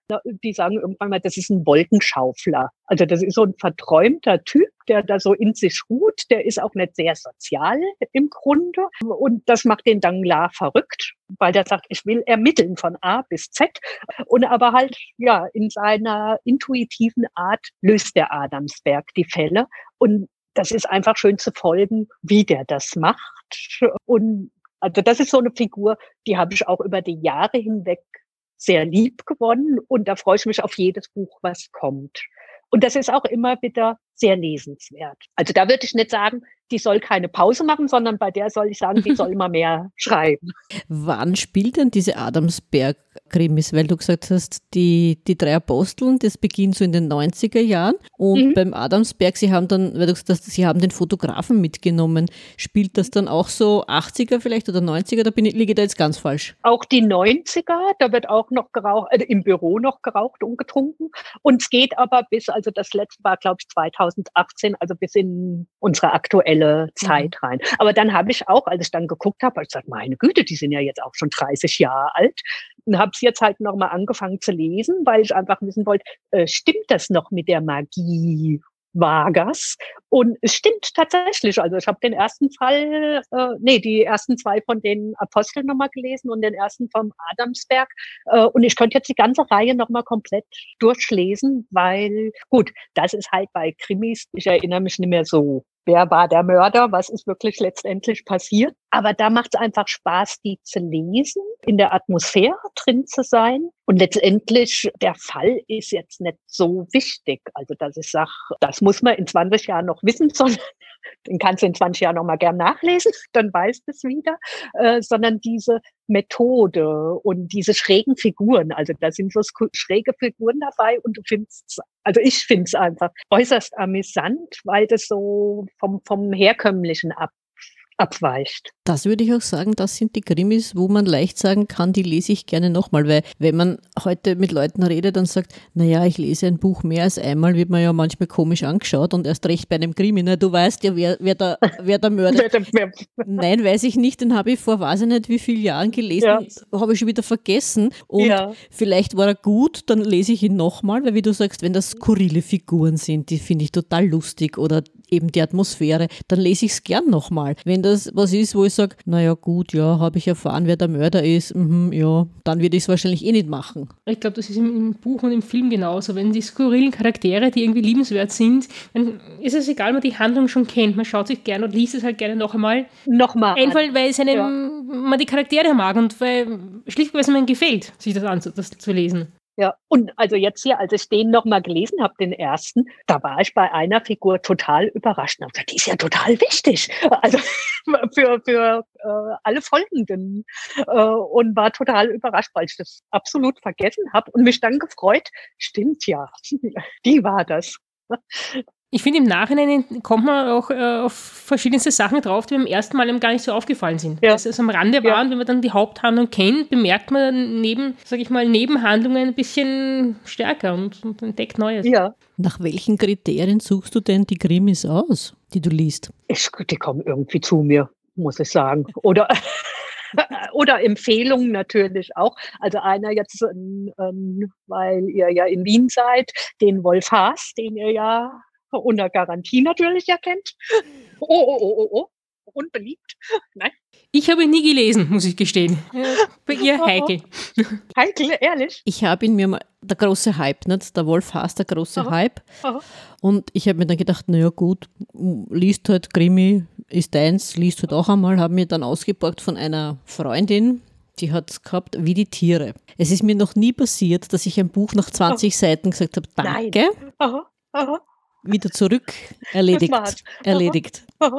die sagen irgendwann mal, das ist ein Wolkenschaufler. Also das ist so ein verträumter Typ, der da so in sich ruht. Der ist auch nicht sehr sozial im Grunde. Und das macht den Dangla verrückt, weil der sagt, ich will ermitteln von A bis Z. Und aber halt, ja, in seiner intuitiven Art löst der Adamsberg die Fälle. Und das ist einfach schön zu folgen, wie der das macht. Und also das ist so eine Figur, die habe ich auch über die Jahre hinweg sehr lieb gewonnen und da freue ich mich auf jedes Buch, was kommt. Und das ist auch immer wieder sehr lesenswert. Also da würde ich nicht sagen, die soll keine Pause machen, sondern bei der soll ich sagen, die *laughs* soll immer mehr schreiben. Wann spielt denn diese Adamsberg-Krimis? Weil du gesagt hast, die, die drei Aposteln, das beginnt so in den 90er Jahren. Und mhm. beim Adamsberg, sie haben dann, weil du gesagt hast, sie haben den Fotografen mitgenommen. Spielt das dann auch so 80er vielleicht oder 90er? Da bin ich, liege ich da jetzt ganz falsch. Auch die 90er, da wird auch noch geraucht, äh, im Büro noch geraucht und getrunken. Und es geht aber bis, also das letzte war, glaube ich, 2018, also bis in unsere aktuelle mhm. Zeit rein. Aber dann habe ich auch, als ich dann geguckt habe, ich gesagt, meine Güte, die sind ja jetzt auch schon 30 Jahre alt. Und habe es jetzt halt nochmal angefangen zu lesen, weil ich einfach wissen wollte, äh, stimmt das noch mit der Magie Vargas. Und es stimmt tatsächlich. Also ich habe den ersten Fall, äh, nee, die ersten zwei von den Aposteln nochmal gelesen und den ersten vom Adamsberg. Äh, und ich könnte jetzt die ganze Reihe nochmal komplett durchlesen, weil, gut, das ist halt bei Krimis, ich erinnere mich nicht mehr so wer war der Mörder, was ist wirklich letztendlich passiert. Aber da macht es einfach Spaß, die zu lesen, in der Atmosphäre drin zu sein. Und letztendlich, der Fall ist jetzt nicht so wichtig. Also, dass ich sage, das muss man in 20 Jahren noch wissen, *laughs* sondern den kannst du in 20 Jahren noch mal gern nachlesen, *laughs* dann weißt du es wieder, äh, sondern diese Methode und diese schrägen Figuren, also da sind so schräge Figuren dabei und du findest, also ich finde es einfach äußerst amüsant, weil das so vom, vom Herkömmlichen ab abweicht. Das würde ich auch sagen, das sind die Krimis, wo man leicht sagen kann, die lese ich gerne nochmal, weil wenn man heute mit Leuten redet und sagt, naja, ich lese ein Buch mehr als einmal, wird man ja manchmal komisch angeschaut und erst recht bei einem Krimi. Na, du weißt ja, wer, wer, der, wer der Mörder ist. Nein, weiß ich nicht, den habe ich vor weiß ich nicht wie vielen Jahren gelesen, ja. habe ich schon wieder vergessen und ja. vielleicht war er gut, dann lese ich ihn nochmal, weil wie du sagst, wenn das skurrile Figuren sind, die finde ich total lustig oder eben die Atmosphäre, dann lese ich es gern nochmal. Wenn das was ist, wo ich sage, naja gut, ja, habe ich erfahren, wer der Mörder ist, mhm, ja, dann würde ich es wahrscheinlich eh nicht machen. Ich glaube, das ist im, im, Buch und im Film genauso. Wenn die skurrilen Charaktere, die irgendwie liebenswert sind, dann ist es egal, man die Handlung schon kennt. Man schaut sich gerne und liest es halt gerne noch einmal. Nochmal. Einfach, weil seine, ja. man die Charaktere mag und weil schlichtweg, weil es mir gefällt, sich das, anzu, das zu lesen. Ja, und also jetzt hier, als ich den nochmal gelesen habe, den ersten, da war ich bei einer Figur total überrascht. Und gesagt, die ist ja total wichtig. Also *laughs* für, für äh, alle Folgenden. Äh, und war total überrascht, weil ich das absolut vergessen habe und mich dann gefreut, stimmt ja, *laughs* die war das. Ich finde, im Nachhinein kommt man auch äh, auf verschiedenste Sachen drauf, die beim ersten Mal eben gar nicht so aufgefallen sind. Ja. Dass es am Rande waren, ja. wenn man dann die Haupthandlung kennt, bemerkt man neben, sag ich mal, Nebenhandlungen ein bisschen stärker und, und entdeckt Neues. Ja. Nach welchen Kriterien suchst du denn die Krimis aus, die du liest? Ich, die kommen irgendwie zu mir, muss ich sagen. Oder *laughs* oder Empfehlungen natürlich auch. Also einer jetzt, ähm, weil ihr ja in Wien seid, den Wolf Haas, den ihr ja unter Garantie natürlich erkennt. Oh, oh, oh, oh, oh. Unbeliebt. *laughs* Nein. Ich habe ihn nie gelesen, muss ich gestehen. Bei ihr *laughs* heikel. Heikel, ehrlich? Ich habe ihn mir mal, der große Hype, nicht? Der Wolf heißt der große Aha. Hype. Aha. Und ich habe mir dann gedacht, naja gut, liest halt Krimi, ist deins, liest halt auch einmal, habe mir dann ausgeborgt von einer Freundin, die hat es gehabt, wie die Tiere. Es ist mir noch nie passiert, dass ich ein Buch nach 20 Aha. Seiten gesagt habe, danke. Aha. Aha wieder zurück erledigt. erledigt. *laughs*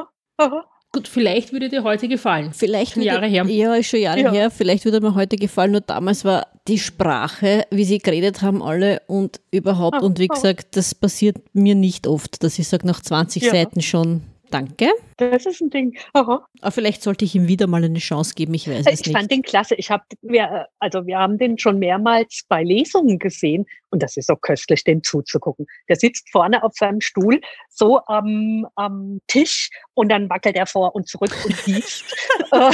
Gut, vielleicht würde dir heute gefallen. Vielleicht würde, Jahre her. Ja, ist schon Jahre ja. her. Vielleicht würde mir heute gefallen. Nur damals war die Sprache, wie sie geredet haben, alle und überhaupt. Ah, und wie ah. gesagt, das passiert mir nicht oft, dass ich sage, nach 20 ja. Seiten schon Danke. Das ist ein Ding. Aha. Aber vielleicht sollte ich ihm wieder mal eine Chance geben, ich weiß ich es nicht. Ich fand den klasse. Ich habe, wir, also wir haben den schon mehrmals bei Lesungen gesehen und das ist so köstlich, dem zuzugucken. Der sitzt vorne auf seinem Stuhl, so am, am Tisch und dann wackelt er vor und zurück und liest. *laughs* Äh,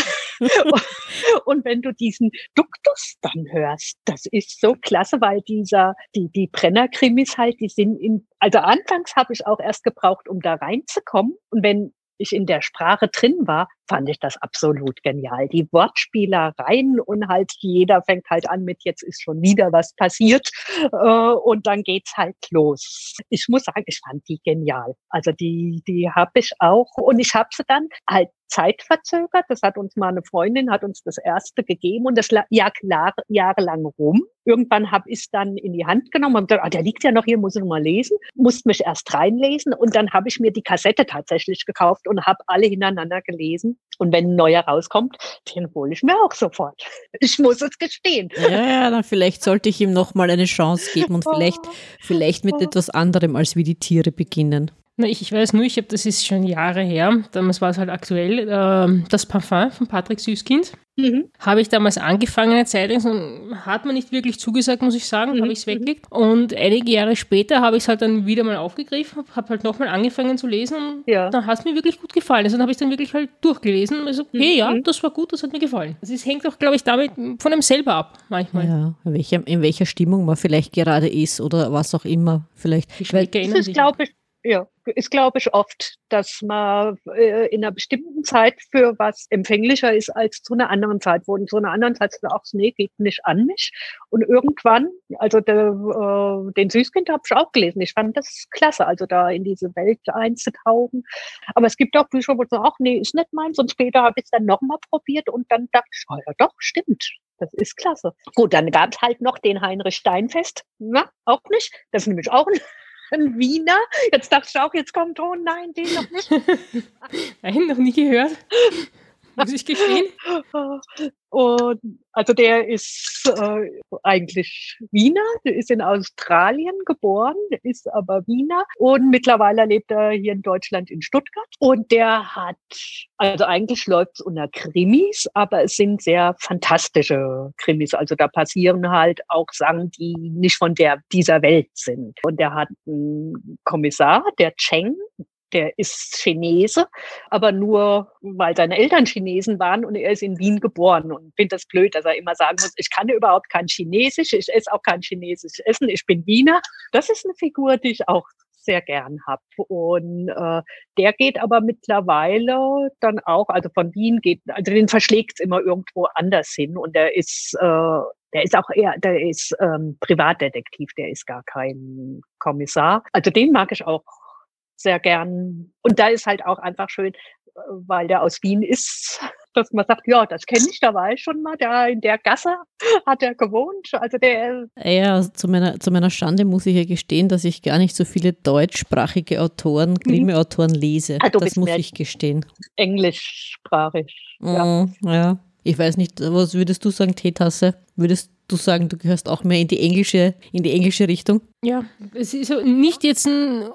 und wenn du diesen Duktus dann hörst, das ist so klasse, weil dieser, die, die Brenner-Krimis halt, die sind in, also anfangs habe ich auch erst gebraucht, um da reinzukommen. Und wenn ich in der Sprache drin war, fand ich das absolut genial. Die Wortspielereien und halt jeder fängt halt an mit jetzt ist schon wieder was passiert äh, und dann geht's halt los. Ich muss sagen, ich fand die genial. Also die die habe ich auch und ich habe sie dann halt zeitverzögert. Das hat uns mal eine Freundin, hat uns das erste gegeben und das lag Jahre, jahrelang rum. Irgendwann habe ich es dann in die Hand genommen und gesagt, ah, der liegt ja noch hier, muss ich noch mal lesen. Musste mich erst reinlesen und dann habe ich mir die Kassette tatsächlich gekauft und habe alle hintereinander gelesen. Und wenn ein neuer rauskommt, den hole ich mir auch sofort. *laughs* Ich muss es gestehen. Ja, ja, dann vielleicht sollte ich ihm noch mal eine Chance geben und *laughs* vielleicht, vielleicht mit etwas anderem als wie die Tiere beginnen. Na, ich, ich weiß nur, ich habe, das ist schon Jahre her, damals war es halt aktuell, äh, das Parfum von Patrick Süßkind. Mhm. Habe ich damals angefangen, eine Zeit lang, hat mir nicht wirklich zugesagt, muss ich sagen, mhm. habe ich es weggelegt. Und einige Jahre später habe ich es halt dann wieder mal aufgegriffen, habe halt nochmal angefangen zu lesen und ja. dann hat es mir wirklich gut gefallen. Also dann habe ich dann wirklich halt durchgelesen und so, mhm. hey, ja, das war gut, das hat mir gefallen. Also es hängt auch, glaube ich, damit von einem selber ab, manchmal. Ja, in welcher, in welcher Stimmung man vielleicht gerade ist oder was auch immer. Vielleicht. Die Schmecke erinnern sich. glaube ich, ja, ist, glaube ich, oft, dass man äh, in einer bestimmten Zeit für was empfänglicher ist als zu einer anderen Zeit, wo in zu einer anderen Zeit ach nee, geht nicht an mich. Und irgendwann, also der, äh, den Süßkind habe ich auch gelesen. Ich fand das klasse, also da in diese Welt einzutauchen. Aber es gibt auch Bücher, wo ich sage, ach nee, ist nicht meins. Und später habe ich es dann nochmal probiert und dann dachte ich, oh ja doch, stimmt. Das ist klasse. Gut, dann gab es halt noch den Heinrich Steinfest. Na, auch nicht. Das ist nämlich auch ein ein Wiener. Jetzt dachte ich auch, jetzt kommt, oh nein, den noch nicht. *laughs* nein, noch nie gehört. Muss ich gestehen. Und also der ist äh, eigentlich Wiener, der ist in Australien geboren, ist aber Wiener und mittlerweile lebt er hier in Deutschland in Stuttgart. Und der hat, also eigentlich läuft es unter Krimis, aber es sind sehr fantastische Krimis. Also da passieren halt auch Sachen, die nicht von der dieser Welt sind. Und der hat einen Kommissar, der Cheng, der ist Chinese, aber nur, weil seine Eltern Chinesen waren und er ist in Wien geboren. Und finde das blöd, dass er immer sagen muss, ich kann überhaupt kein Chinesisch, ich esse auch kein chinesisches Essen, ich bin Wiener. Das ist eine Figur, die ich auch sehr gern habe. Und äh, der geht aber mittlerweile dann auch, also von Wien geht, also den verschlägt es immer irgendwo anders hin und der ist äh, der ist auch eher, der ist ähm, Privatdetektiv, der ist gar kein Kommissar. Also den mag ich auch sehr gern. Und da ist halt auch einfach schön, weil der aus Wien ist, *laughs* dass man sagt, ja, das kenne ich, da war ich schon mal, da in der Gasse *laughs* hat er gewohnt. Also der ja, also zu meiner, zu meiner Schande muss ich ja gestehen, dass ich gar nicht so viele deutschsprachige Autoren, mhm. Krimi-Autoren lese. Ah, das muss ich gestehen. Englischsprachig. Ja. Mm, ja. Ich weiß nicht, was würdest du sagen, Teetasse? Würdest du sagen, du gehörst auch mehr in die englische, in die englische Richtung? Ja, es ist nicht jetzt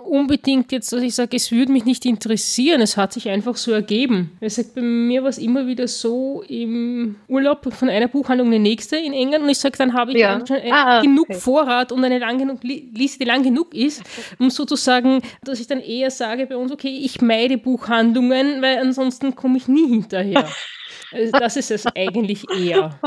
unbedingt jetzt, dass ich sage, es würde mich nicht interessieren. Es hat sich einfach so ergeben. Es sagt, bei mir war es immer wieder so im Urlaub von einer Buchhandlung in die nächste in England und ich sage, dann habe ich ja. schon ah, genug okay. Vorrat und eine lang genug Liste, die lang genug ist, um sozusagen, dass ich dann eher sage bei uns, okay, ich meide Buchhandlungen, weil ansonsten komme ich nie hinterher. *laughs* Das ist es eigentlich eher.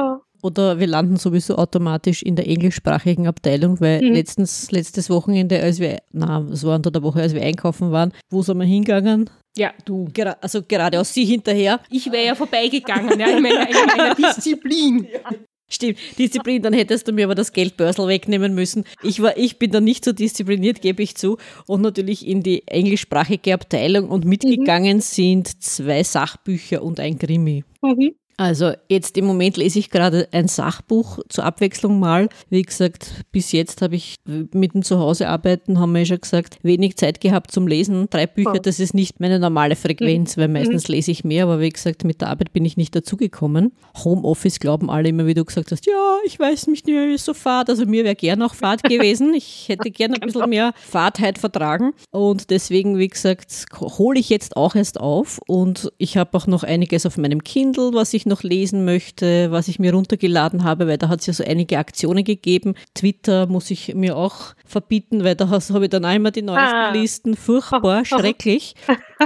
Oder wir landen sowieso automatisch in der englischsprachigen Abteilung, weil mhm. letztens, letztes Wochenende, als wir, na, es war unter der Woche, als wir einkaufen waren, wo sind wir hingegangen? Ja, du. Gera also gerade aus Sie hinterher. Ich wäre ja vorbeigegangen, ja, in meiner, in meiner *laughs* Disziplin. Ja. Stimmt, Disziplin, dann hättest du mir aber das Geldbörsel wegnehmen müssen. Ich, war, ich bin da nicht so diszipliniert, gebe ich zu. Und natürlich in die englischsprachige Abteilung und mitgegangen mhm. sind zwei Sachbücher und ein Krimi. Mhm. Also jetzt im Moment lese ich gerade ein Sachbuch zur Abwechslung mal. Wie gesagt, bis jetzt habe ich mit dem Zuhausearbeiten, haben wir ja schon gesagt, wenig Zeit gehabt zum Lesen. Drei Bücher, das ist nicht meine normale Frequenz, weil meistens mhm. lese ich mehr, aber wie gesagt, mit der Arbeit bin ich nicht dazugekommen. Homeoffice glauben alle immer, wie du gesagt hast, ja, ich weiß nicht mehr, wie es so Fahrt. Also mir wäre gern auch Fahrt *laughs* gewesen. Ich hätte gern ein bisschen mehr Fahrtheit vertragen. Und deswegen, wie gesagt, hole ich jetzt auch erst auf. Und ich habe auch noch einiges auf meinem Kindle, was ich noch lesen möchte, was ich mir runtergeladen habe, weil da hat es ja so einige Aktionen gegeben. Twitter muss ich mir auch verbieten, weil da *laughs* habe ich dann einmal die neuesten ah. Listen. Furchtbar, *laughs* schrecklich.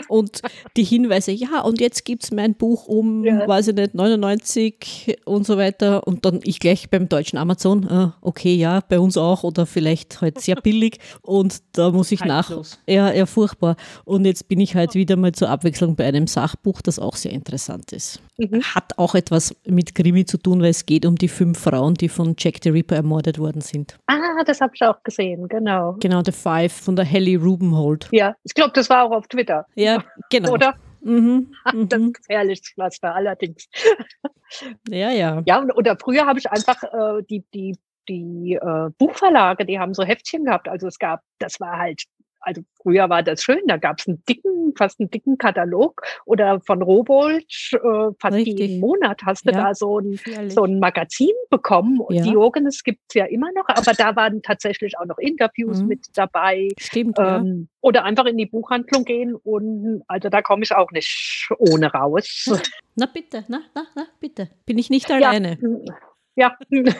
Und die Hinweise, ja, und jetzt gibt es mein Buch um, ja. weiß ich nicht, 99 und so weiter. Und dann ich gleich beim deutschen Amazon, äh, okay, ja, bei uns auch oder vielleicht halt sehr *laughs* billig. Und da muss ich nach. Ja, ja, furchtbar. Und jetzt bin ich halt wieder mal zur Abwechslung bei einem Sachbuch, das auch sehr interessant ist. Mhm. Hat auch etwas mit Krimi zu tun, weil es geht um die fünf Frauen, die von Jack the Ripper ermordet worden sind. Ah, das habe ich auch gesehen, genau. Genau, The Five von der Helly Rubenhold. Ja, ich glaube, das war auch auf Twitter. Ja, genau. Oder? Mhm, *laughs* das mhm. ist gefährliches Pflaster, allerdings. *laughs* Ja, ja. Ja, oder früher habe ich einfach äh, die, die, die äh, Buchverlage, die haben so Heftchen gehabt. Also es gab, das war halt also früher war das schön, da gab es einen dicken, fast einen dicken Katalog oder von Robold, äh, fast Richtig. jeden Monat hast du ja, da so ein, so ein Magazin bekommen. Und ja. Diogenes gibt es ja immer noch, aber *laughs* da waren tatsächlich auch noch Interviews mhm. mit dabei. Stimmt. Ähm, ja. Oder einfach in die Buchhandlung gehen und also da komme ich auch nicht ohne raus. *laughs* Na bitte, na, na, na, bitte. Bin ich nicht alleine. ja. *laughs*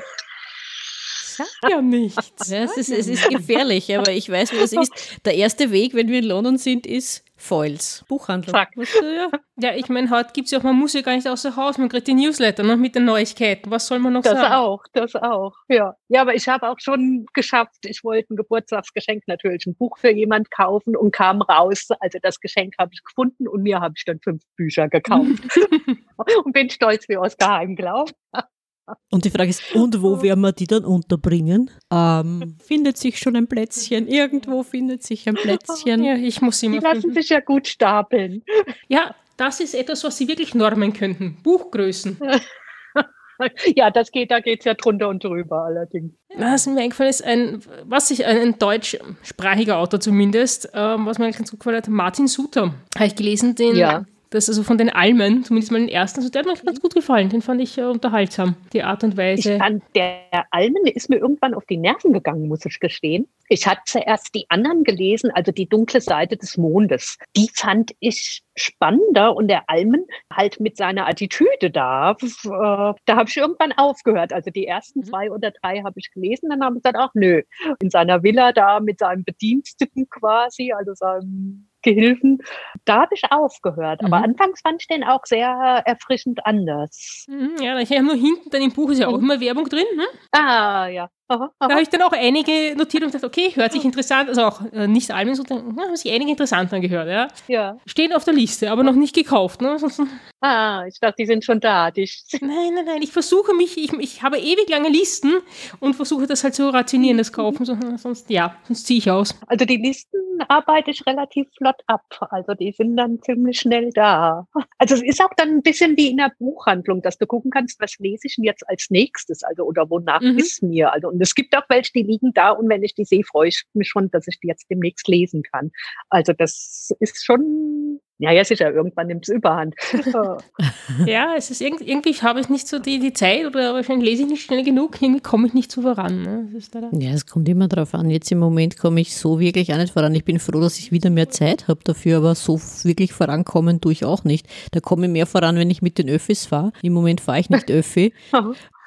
sag ja nichts. Ja, es, ist, es ist gefährlich, aber ich weiß, wie das ist. Der erste Weg, wenn wir in London sind, ist Foils, Buchhandlung. Weißt du, ja? ja, ich meine, heute gibt es ja auch, man muss ja gar nicht außer Haus, man kriegt die Newsletter noch mit den Neuigkeiten. Was soll man noch das sagen? Das auch, das auch, ja. Ja, aber ich habe auch schon geschafft, ich wollte ein Geburtstagsgeschenk natürlich, ein Buch für jemand kaufen und kam raus. Also das Geschenk habe ich gefunden und mir habe ich dann fünf Bücher gekauft. *laughs* *laughs* und bin stolz wie aus geheim glauben. Und die Frage ist, und wo werden wir die dann unterbringen? Ähm, findet sich schon ein Plätzchen? Irgendwo findet sich ein Plätzchen. Ja, ich muss immer Die lassen finden. sich ja gut stapeln. Ja, das ist etwas, was Sie wirklich normen könnten. Buchgrößen. *laughs* ja, das geht, da geht es ja drunter und drüber allerdings. Was mir eingefallen ist, ein, was ich, ein, deutschsprachiger Autor zumindest, ähm, was mir ganz gut gefallen hat, Martin Suter. Habe ich gelesen, den ja Das also von den Almen, zumindest mal den ersten, also der hat mir ganz gut gefallen. Den fand ich äh, unterhaltsam, die Art und Weise. Ich fand, der Almen ist mir irgendwann auf die Nerven gegangen, muss ich gestehen. Ich hatte zuerst die anderen gelesen, also die dunkle Seite des Mondes. Die fand ich spannender und der Almen halt mit seiner Attitüde da. Äh, da habe ich irgendwann aufgehört. Also die ersten mhm. zwei oder drei habe ich gelesen, dann habe ich gesagt, ach nö, in seiner Villa da mit seinem Bediensteten quasi, also seinem Gehilfen. Da habe ich aufgehört. Aber mhm. anfangs fand ich den auch sehr erfrischend anders. Mhm, ja, ich habe nur hinten dann im Buch ist ja auch mhm. immer Werbung drin. Ne? Ah, ja. Aha, aha. Da habe ich dann auch einige notiert und gesagt, okay, hört sich interessant, also auch äh, nicht allem so, dann haben sich einige interessant angehört, ja. ja. Stehen auf der Liste, aber noch nicht gekauft. Ne? *laughs* ah, ich dachte, die sind schon da. Die *laughs* nein, nein, nein, ich versuche mich, ich, ich habe ewig lange Listen und versuche das halt zu rationieren, das Kaufen, so, sonst, ja, sonst ziehe ich aus. Also die Listen arbeite ich relativ flott ab, also die sind dann ziemlich schnell da. Also es ist auch dann ein bisschen wie in der Buchhandlung, dass du gucken kannst, was lese ich denn jetzt als nächstes, also oder wonach mhm. ist mir, also und es gibt auch welche, die liegen da und wenn ich die sehe, freue ich mich schon, dass ich die jetzt demnächst lesen kann. Also das ist schon ja, ja, sicher, irgendwann nimmt es überhand. *laughs* ja, es ist irgendwie, irgendwie habe ich nicht so die, die Zeit oder wahrscheinlich lese ich nicht schnell genug, irgendwie komme ich nicht so voran. Ne? ja, es kommt immer darauf an. Jetzt im Moment komme ich so wirklich auch nicht voran. Ich bin froh, dass ich wieder mehr Zeit habe dafür, aber so wirklich vorankommen tue ich auch nicht. Da komme ich mehr voran, wenn ich mit den Öffis fahre. Im Moment fahre ich nicht *laughs* Öffi.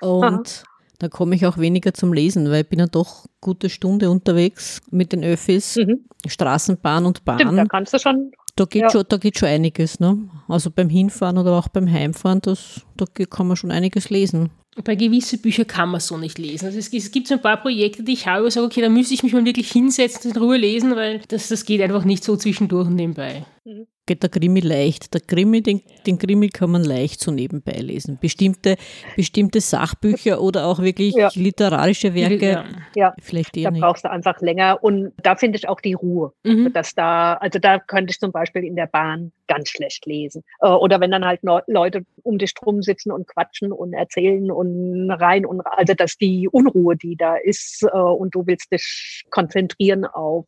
und da komme ich auch weniger zum Lesen, weil ich bin ja doch gute Stunde unterwegs mit den Öffis, mhm. Straßenbahn und Bahn. Stimmt, da kannst du schon da geht, ja. schon, da geht schon einiges, ne? Also beim Hinfahren oder auch beim Heimfahren, das, da kann man schon einiges lesen. Bei gewissen Büchern kann man so nicht lesen. Also es, es, gibt so ein paar Projekte, die ich habe, wo ich sage, okay, da müsste ich mich mal wirklich hinsetzen und in Ruhe lesen, weil das, das geht einfach nicht so zwischendurch und nebenbei. Mhm geht der Krimi leicht. Der Krimi, den, den Krimi kann man leicht so nebenbei lesen. Bestimmte, bestimmte Sachbücher oder auch wirklich ja. literarische Werke. Ja, vielleicht eher da nicht. brauchst du einfach länger. Und da finde ich auch die Ruhe. Mhm. Dass da, also da könnte ich zum Beispiel in der Bahn ganz schlecht lesen. Äh, oder wenn dann halt Leute um dich drum sitzen und quatschen und erzählen und rein und also dass die Unruhe, die da ist, äh, und du willst dich konzentrieren auf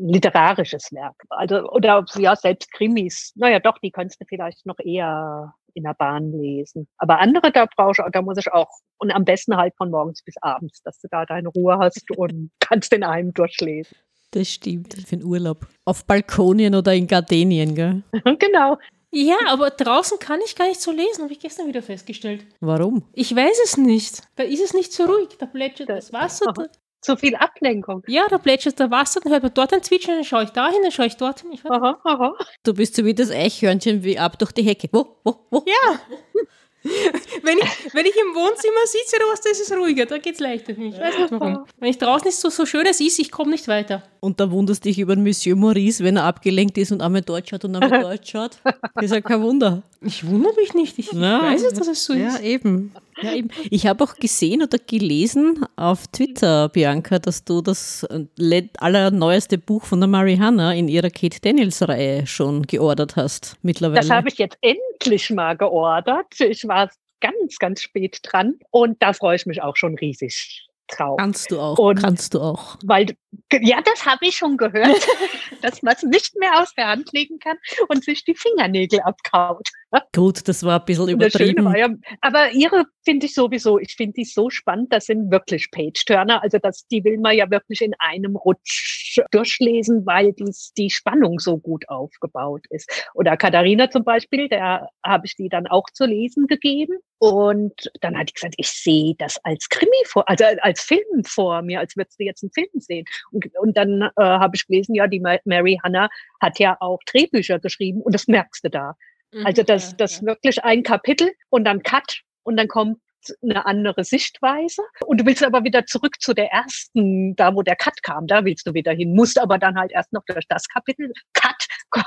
literarisches Werk. Also, oder ja, selbst Krimis. Naja, doch, die könntest du vielleicht noch eher in der Bahn lesen. Aber andere, da brauche ich, da muss ich auch, und am besten halt von morgens bis abends, dass du da deine Ruhe hast und *laughs* kannst den einen durchlesen. Das stimmt, für den Urlaub. Auf Balkonien oder in Gardenien, gell? *laughs* genau. Ja, aber draußen kann ich gar nicht so lesen, habe ich gestern wieder festgestellt. Warum? Ich weiß es nicht. Da ist es nicht so ruhig. Da plätschert das Wasser. *laughs* zu viel Ablenkung. Ja, da plätschert der Wasser, dann hört man dort ein Zwitschern, dann schaue ich da hin, dann schaue ich dort hin. Ich aha, aha. Du bist so wie das Eichhörnchen wie ab durch die Hecke. Wo, wo, wo? Ja. *laughs* wenn, ich, wenn ich im Wohnzimmer sitze da ist es ruhiger, da geht es leichter für mich. Ich weiß nicht warum. Wenn ich draußen ist, so, so schön es ist, ich komme nicht weiter. Und da wunderst dich über Monsieur Maurice, wenn er abgelenkt ist und einmal Deutsch hat und einmal Deutsch hat. Das ist ja kein Wunder. Ich wundere mich nicht. Ich, ja, weiß es, dass es so ja, ist. Eben. Ja. Ich habe auch gesehen oder gelesen auf Twitter, Bianca, dass du das äh, allerneueste Buch von der Marihanna in ihrer Kate Daniels-Reihe schon geordert hast mittlerweile. Das habe ich jetzt endlich mal geordert. Ich war ganz, ganz spät dran und da freue ich mich auch schon riesig drauf. Kannst du auch. Und kannst du auch. Weil, ja, das habe ich schon gehört, *laughs* dass man es nicht mehr aus der Hand legen kann und sich die Fingernägel abkaut. Gut, das war ein bisschen übertrieben. Ja, aber ihre finde ich sowieso, ich finde die so spannend, das sind wirklich Page-Turner. Also das, die will man ja wirklich in einem Rutsch durchlesen, weil die, die Spannung so gut aufgebaut ist. Oder Katharina zum Beispiel, der habe ich die dann auch zu lesen gegeben. Und dann hat die gesagt, ich sehe das als Krimi vor, also als Film vor mir, als würdest du jetzt einen Film sehen. Und, und dann äh, habe ich gelesen, ja, die Mary Hanna hat ja auch Drehbücher geschrieben und das merkst du da. Mhm, also das, das wirklich ein Kapitel und dann Cut und dann kommt eine andere Sichtweise. Und du willst aber wieder zurück zu der ersten, da wo der Cut kam, da willst du wieder hin, musst aber dann halt erst noch durch das Kapitel Cut, *laughs*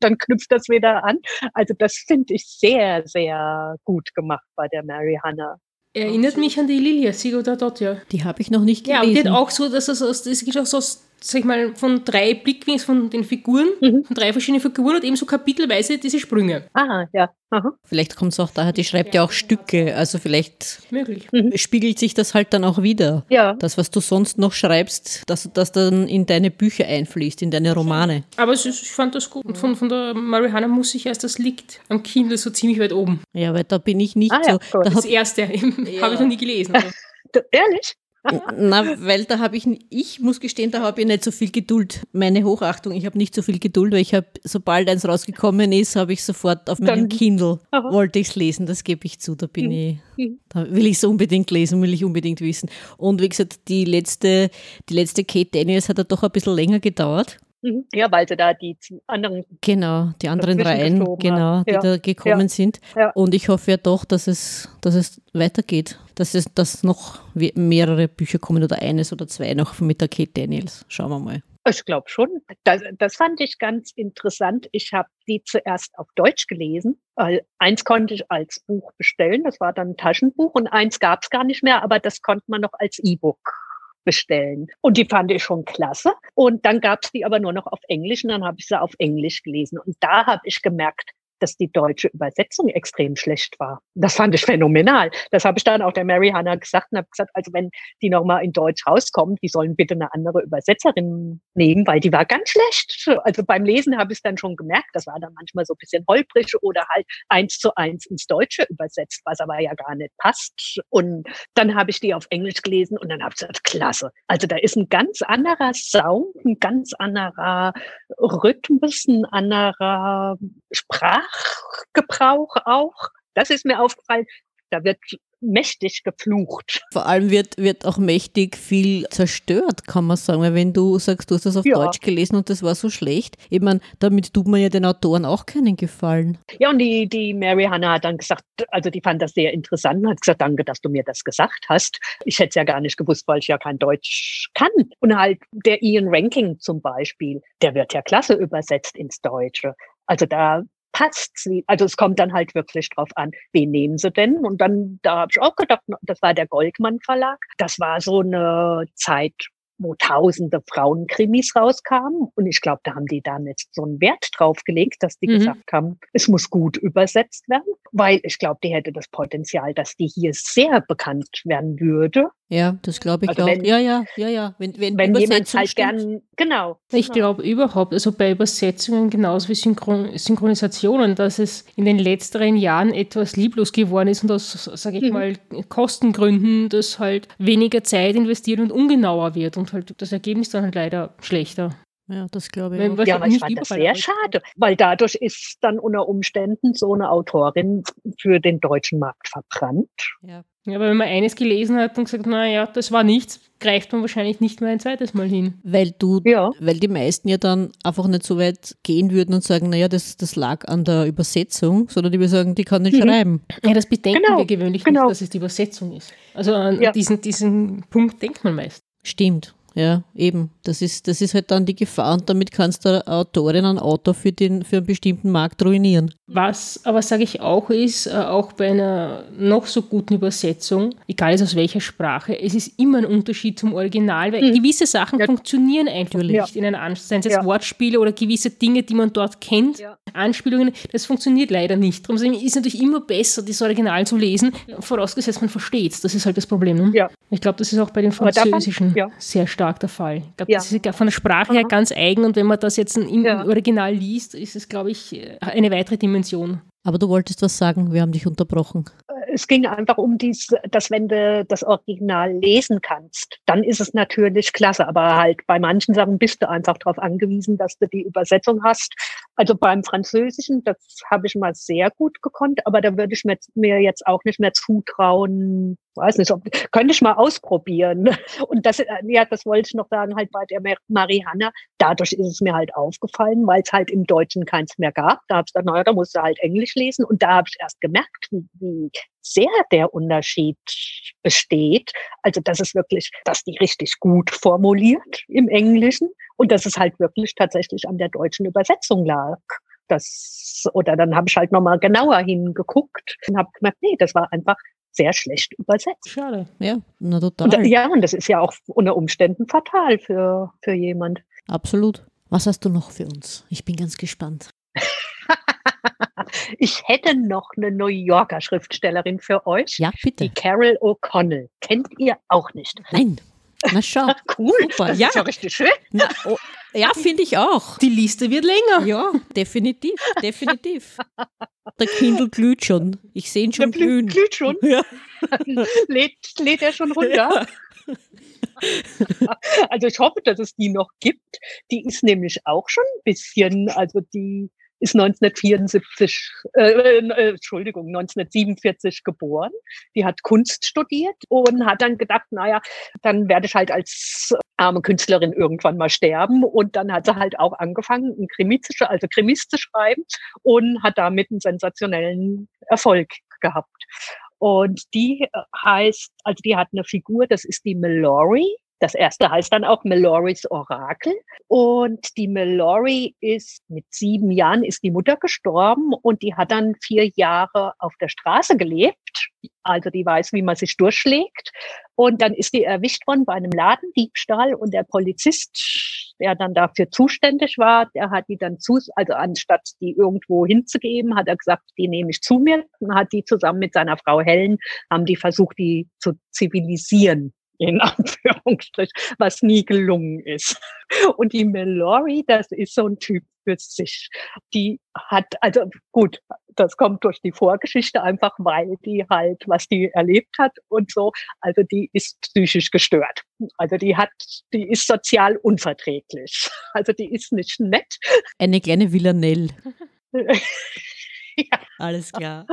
dann knüpft das wieder an. Also das finde ich sehr, sehr gut gemacht bei der Mary Hannah. Erinnert mich an die Lilia Sigurda Dottir. Die habe ich noch nicht gelesen. Ja, und die hat auch so, dass es, das ist auch so sag ich mal, von drei Blickwinkeln von den Figuren, mhm. von drei verschiedenen Figuren und eben so kapitelweise diese Sprünge. Aha, ja. Aha. Vielleicht kommt es auch daher, die schreibt ja auch Stücke, also vielleicht Möglich. Mhm. spiegelt sich das halt dann auch wieder. Ja. Das, was du sonst noch schreibst, dass das dann in deine Bücher einfließt, in deine Romane. Aber ist, ich fand das gut. Und von, von der Mariana muss ich erst, das liegt am Kindle so ziemlich weit oben. Ja, weil da bin ich nicht Ah, so. ja. Da Das erste *laughs* ja. habe ich noch nie gelesen. *laughs* Ehrlich? Na, weil da habe ich, ich muss gestehen, da habe ich nicht so viel Geduld. Meine Hochachtung, ich habe nicht so viel Geduld, weil ich habe, sobald eins rausgekommen ist, habe ich sofort auf meinem Dann- Kindle, Aha. wollte ich es lesen, das gebe ich zu, da bin Mhm. ich, Mhm. da will ich es unbedingt lesen, will ich unbedingt wissen. Und wie gesagt, die letzte, die letzte Kate Daniels hat ja doch ein bisschen länger gedauert. Mhm. Ja, weil sie da die anderen. Genau, die anderen Reihen, genau, die Ja. da gekommen Ja. sind. Ja. Und ich hoffe ja doch, dass es, dass es weitergeht, dass es dass noch mehrere Bücher kommen oder eines oder zwei noch mit der Kate Daniels. Schauen wir mal. Ich glaube schon. Das, das fand ich ganz interessant. Ich habe die zuerst auf Deutsch gelesen. Eins konnte ich als Buch bestellen, das war dann ein Taschenbuch und eins gab es gar nicht mehr, aber das konnte man noch als E-Book bestellen. Und die fand ich schon klasse. Und dann gab es die aber nur noch auf Englisch und dann habe ich sie auf Englisch gelesen. Und da habe ich gemerkt, dass die deutsche Übersetzung extrem schlecht war. Das fand ich phänomenal. Das habe ich dann auch der Mary Hannah gesagt und habe gesagt, also wenn die nochmal in Deutsch rauskommt, die sollen bitte eine andere Übersetzerin nehmen, weil die war ganz schlecht. Also beim Lesen habe ich es dann schon gemerkt, das war dann manchmal so ein bisschen holprig oder halt eins zu eins ins Deutsche übersetzt, was aber ja gar nicht passt. Und dann habe ich die auf Englisch gelesen und dann habe ich gesagt, klasse. Also da ist ein ganz anderer Sound, ein ganz anderer Rhythmus, ein anderer Sprachgebrauch auch. Das ist mir aufgefallen. Da wird mächtig geflucht. Vor allem wird, wird auch mächtig viel zerstört, kann man sagen. Weil wenn du sagst, du hast das auf Ja. Deutsch gelesen und das war so schlecht, ich meine, damit tut man ja den Autoren auch keinen Gefallen. Ja, und die, die Mary Hannah hat dann gesagt, also die fand das sehr interessant und hat gesagt, danke, dass du mir das gesagt hast. Ich hätte es ja gar nicht gewusst, weil ich ja kein Deutsch kann. Und halt der Ian Ranking zum Beispiel, der wird ja klasse übersetzt ins Deutsche. Also da passt sie. Also es kommt dann halt wirklich drauf an, wen nehmen sie denn? Und dann, da habe ich auch gedacht, das war der Goldmann Verlag. Das war so eine Zeit, wo tausende Frauenkrimis rauskamen. Und ich glaube, da haben die dann jetzt so einen Wert drauf gelegt, dass die Mhm. gesagt haben, es muss gut übersetzt werden, weil ich glaube, die hätte das Potenzial, dass die hier sehr bekannt werden würde. Ja, das glaube ich Also auch. wenn- ja, ja, ja, ja. Wenn, wenn, Wenn jemand halt stimmt. gern, genau. Ich genau. glaube überhaupt, also bei Übersetzungen genauso wie Synchron Synchronisationen, dass es in den letzteren Jahren etwas lieblos geworden ist und aus, sage ich Mhm. mal, Kostengründen, dass halt weniger Zeit investiert und ungenauer wird und halt das Ergebnis dann halt leider schlechter. Ja, das glaube ich auch. Ja, halt aber ich fand das sehr rauskommt. schade, weil dadurch ist dann unter Umständen so eine Autorin für den deutschen Markt verbrannt. Ja. Ja, aber wenn man eines gelesen hat und gesagt, naja, das war nichts, greift man wahrscheinlich nicht mehr ein zweites Mal hin. Weil du, Ja. weil die meisten ja dann einfach nicht so weit gehen würden und sagen, naja, das, das lag an der Übersetzung, sondern die würden sagen, die kann nicht Mhm. schreiben. Ja, das bedenken Genau, wir gewöhnlich genau. nicht, dass es die Übersetzung ist. Also an Ja. diesen, diesen Punkt denkt man meist. Stimmt. Ja, eben. Das ist, das ist halt dann die Gefahr und damit kannst du Autorin einen Autor für, den, für einen bestimmten Markt ruinieren. Was aber, sage ich auch, ist, äh, auch bei einer noch so guten Übersetzung, egal ist aus welcher Sprache, es ist immer ein Unterschied zum Original, weil Mhm. gewisse Sachen Ja. funktionieren einfach Natürlich. nicht in einer Anspielung. Seien es jetzt Ja. Wortspiele oder gewisse Dinge, die man dort kennt, Ja. Anspielungen, das funktioniert leider nicht. Darum ist es natürlich immer besser, das Original zu lesen, vorausgesetzt man versteht es. Das ist halt das Problem. Ne? Ja. Ich glaube, das ist auch bei den Französischen ja. sehr stark der Fall. Ich glaube, Ja. das ist von der Sprache her Aha. ganz eigen und wenn man das jetzt im Ja. Original liest, ist es, glaube ich, eine weitere Dimension. Aber du wolltest was sagen, wir haben dich unterbrochen. Es ging einfach um dies, dass wenn du das Original lesen kannst, dann ist es natürlich klasse. Aber halt bei manchen Sachen bist du einfach darauf angewiesen, dass du die Übersetzung hast. Also beim Französischen, das habe ich mal sehr gut gekonnt, aber da würde ich mir jetzt auch nicht mehr zutrauen. Weiß nicht, ob, könnte ich mal ausprobieren. *laughs* Und das, äh, ja, das wollte ich noch sagen, halt bei der Mar- Marihanna. Dadurch ist es mir halt aufgefallen, weil es halt im Deutschen keins mehr gab. Da habe ich gesagt, naja, da musst du halt Englisch lesen. Und da habe ich erst gemerkt, wie, wie sehr der Unterschied besteht. Also, das ist wirklich, dass die richtig gut formuliert im Englischen und dass es halt wirklich tatsächlich an der deutschen Übersetzung lag. Das, oder dann habe ich halt nochmal genauer hingeguckt und habe gemerkt, nee, das war einfach sehr schlecht übersetzt. Schade. Ja, na total. Und, ja, und das ist ja auch unter Umständen fatal für, für jemand. Absolut. Was hast du noch für uns? Ich bin ganz gespannt. *laughs* ich hätte noch eine New Yorker Schriftstellerin für euch. Ja, bitte. Die Carol O'Connell. Kennt ihr auch nicht? Nein. Na schau. *laughs* cool. Super. Das ja. ist ja richtig schön. Na, oh, ja, finde ich auch. Die Liste wird länger. Ja, definitiv, definitiv. *laughs* Der Kindle glüht schon. Ich sehe ihn schon Der glühen. glüht schon? Ja. *laughs* lädt, lädt er schon runter? Ja. *laughs* Also ich hoffe, dass es die noch gibt. Die ist nämlich auch schon ein bisschen, also die ist 1974, äh, äh, Entschuldigung, 1947 geboren. Die hat Kunst studiert und hat dann gedacht, naja, dann werde ich halt als arme Künstlerin irgendwann mal sterben. Und dann hat sie halt auch angefangen, ein Krimi zu, also Krimis zu schreiben und hat damit einen sensationellen Erfolg gehabt. Und die äh, heißt, also die hat eine Figur, das ist die Mallory. Das erste heißt dann auch Malorys Orakel. Und die Mallory ist mit sieben Jahren ist die Mutter gestorben und die hat dann vier Jahre auf der Straße gelebt. Also die weiß, wie man sich durchschlägt. Und dann ist die erwischt worden bei einem Ladendiebstahl und der Polizist, der dann dafür zuständig war, der hat die dann zu, also anstatt die irgendwo hinzugeben, hat er gesagt, die nehme ich zu mir und hat die zusammen mit seiner Frau Helen, haben die versucht, die zu zivilisieren in *laughs* Anführungsstrich, was nie gelungen ist. Und die Mallory, das ist so ein Typ für sich. Die hat, also gut, das kommt durch die Vorgeschichte einfach, weil die halt, was die erlebt hat und so, also die ist psychisch gestört. Also die hat, die ist sozial unverträglich. *laughs* Also die ist nicht nett. Eine kleine Villanelle. *laughs* ja. Alles klar.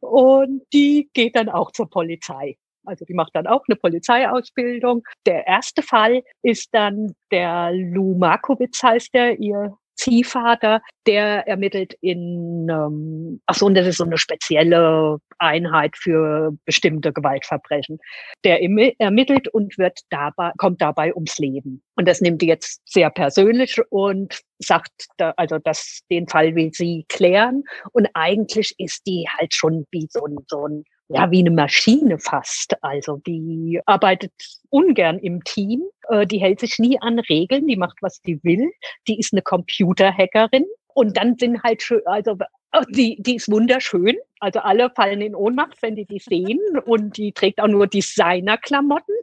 Und die geht dann auch zur Polizei. Also die macht dann auch eine Polizeiausbildung. Der erste Fall ist dann der Lou Markowitz heißt der, ihr Ziehvater, der ermittelt in, ähm, ach so, und das ist so eine spezielle Einheit für bestimmte Gewaltverbrechen. Der ermittelt und wird dabei, kommt dabei ums Leben. Und das nimmt die jetzt sehr persönlich und sagt, da, also dass den Fall will sie klären. Und eigentlich ist die halt schon wie so ein, so ein ja, wie eine Maschine fast. Also die arbeitet ungern im Team, äh, die hält sich nie an Regeln, die macht, was die will. Die ist eine Computerhackerin. Und dann sind halt schön, also oh, die, die ist wunderschön. Also alle fallen in Ohnmacht, wenn die die sehen. Und die trägt auch nur Designerklamotten.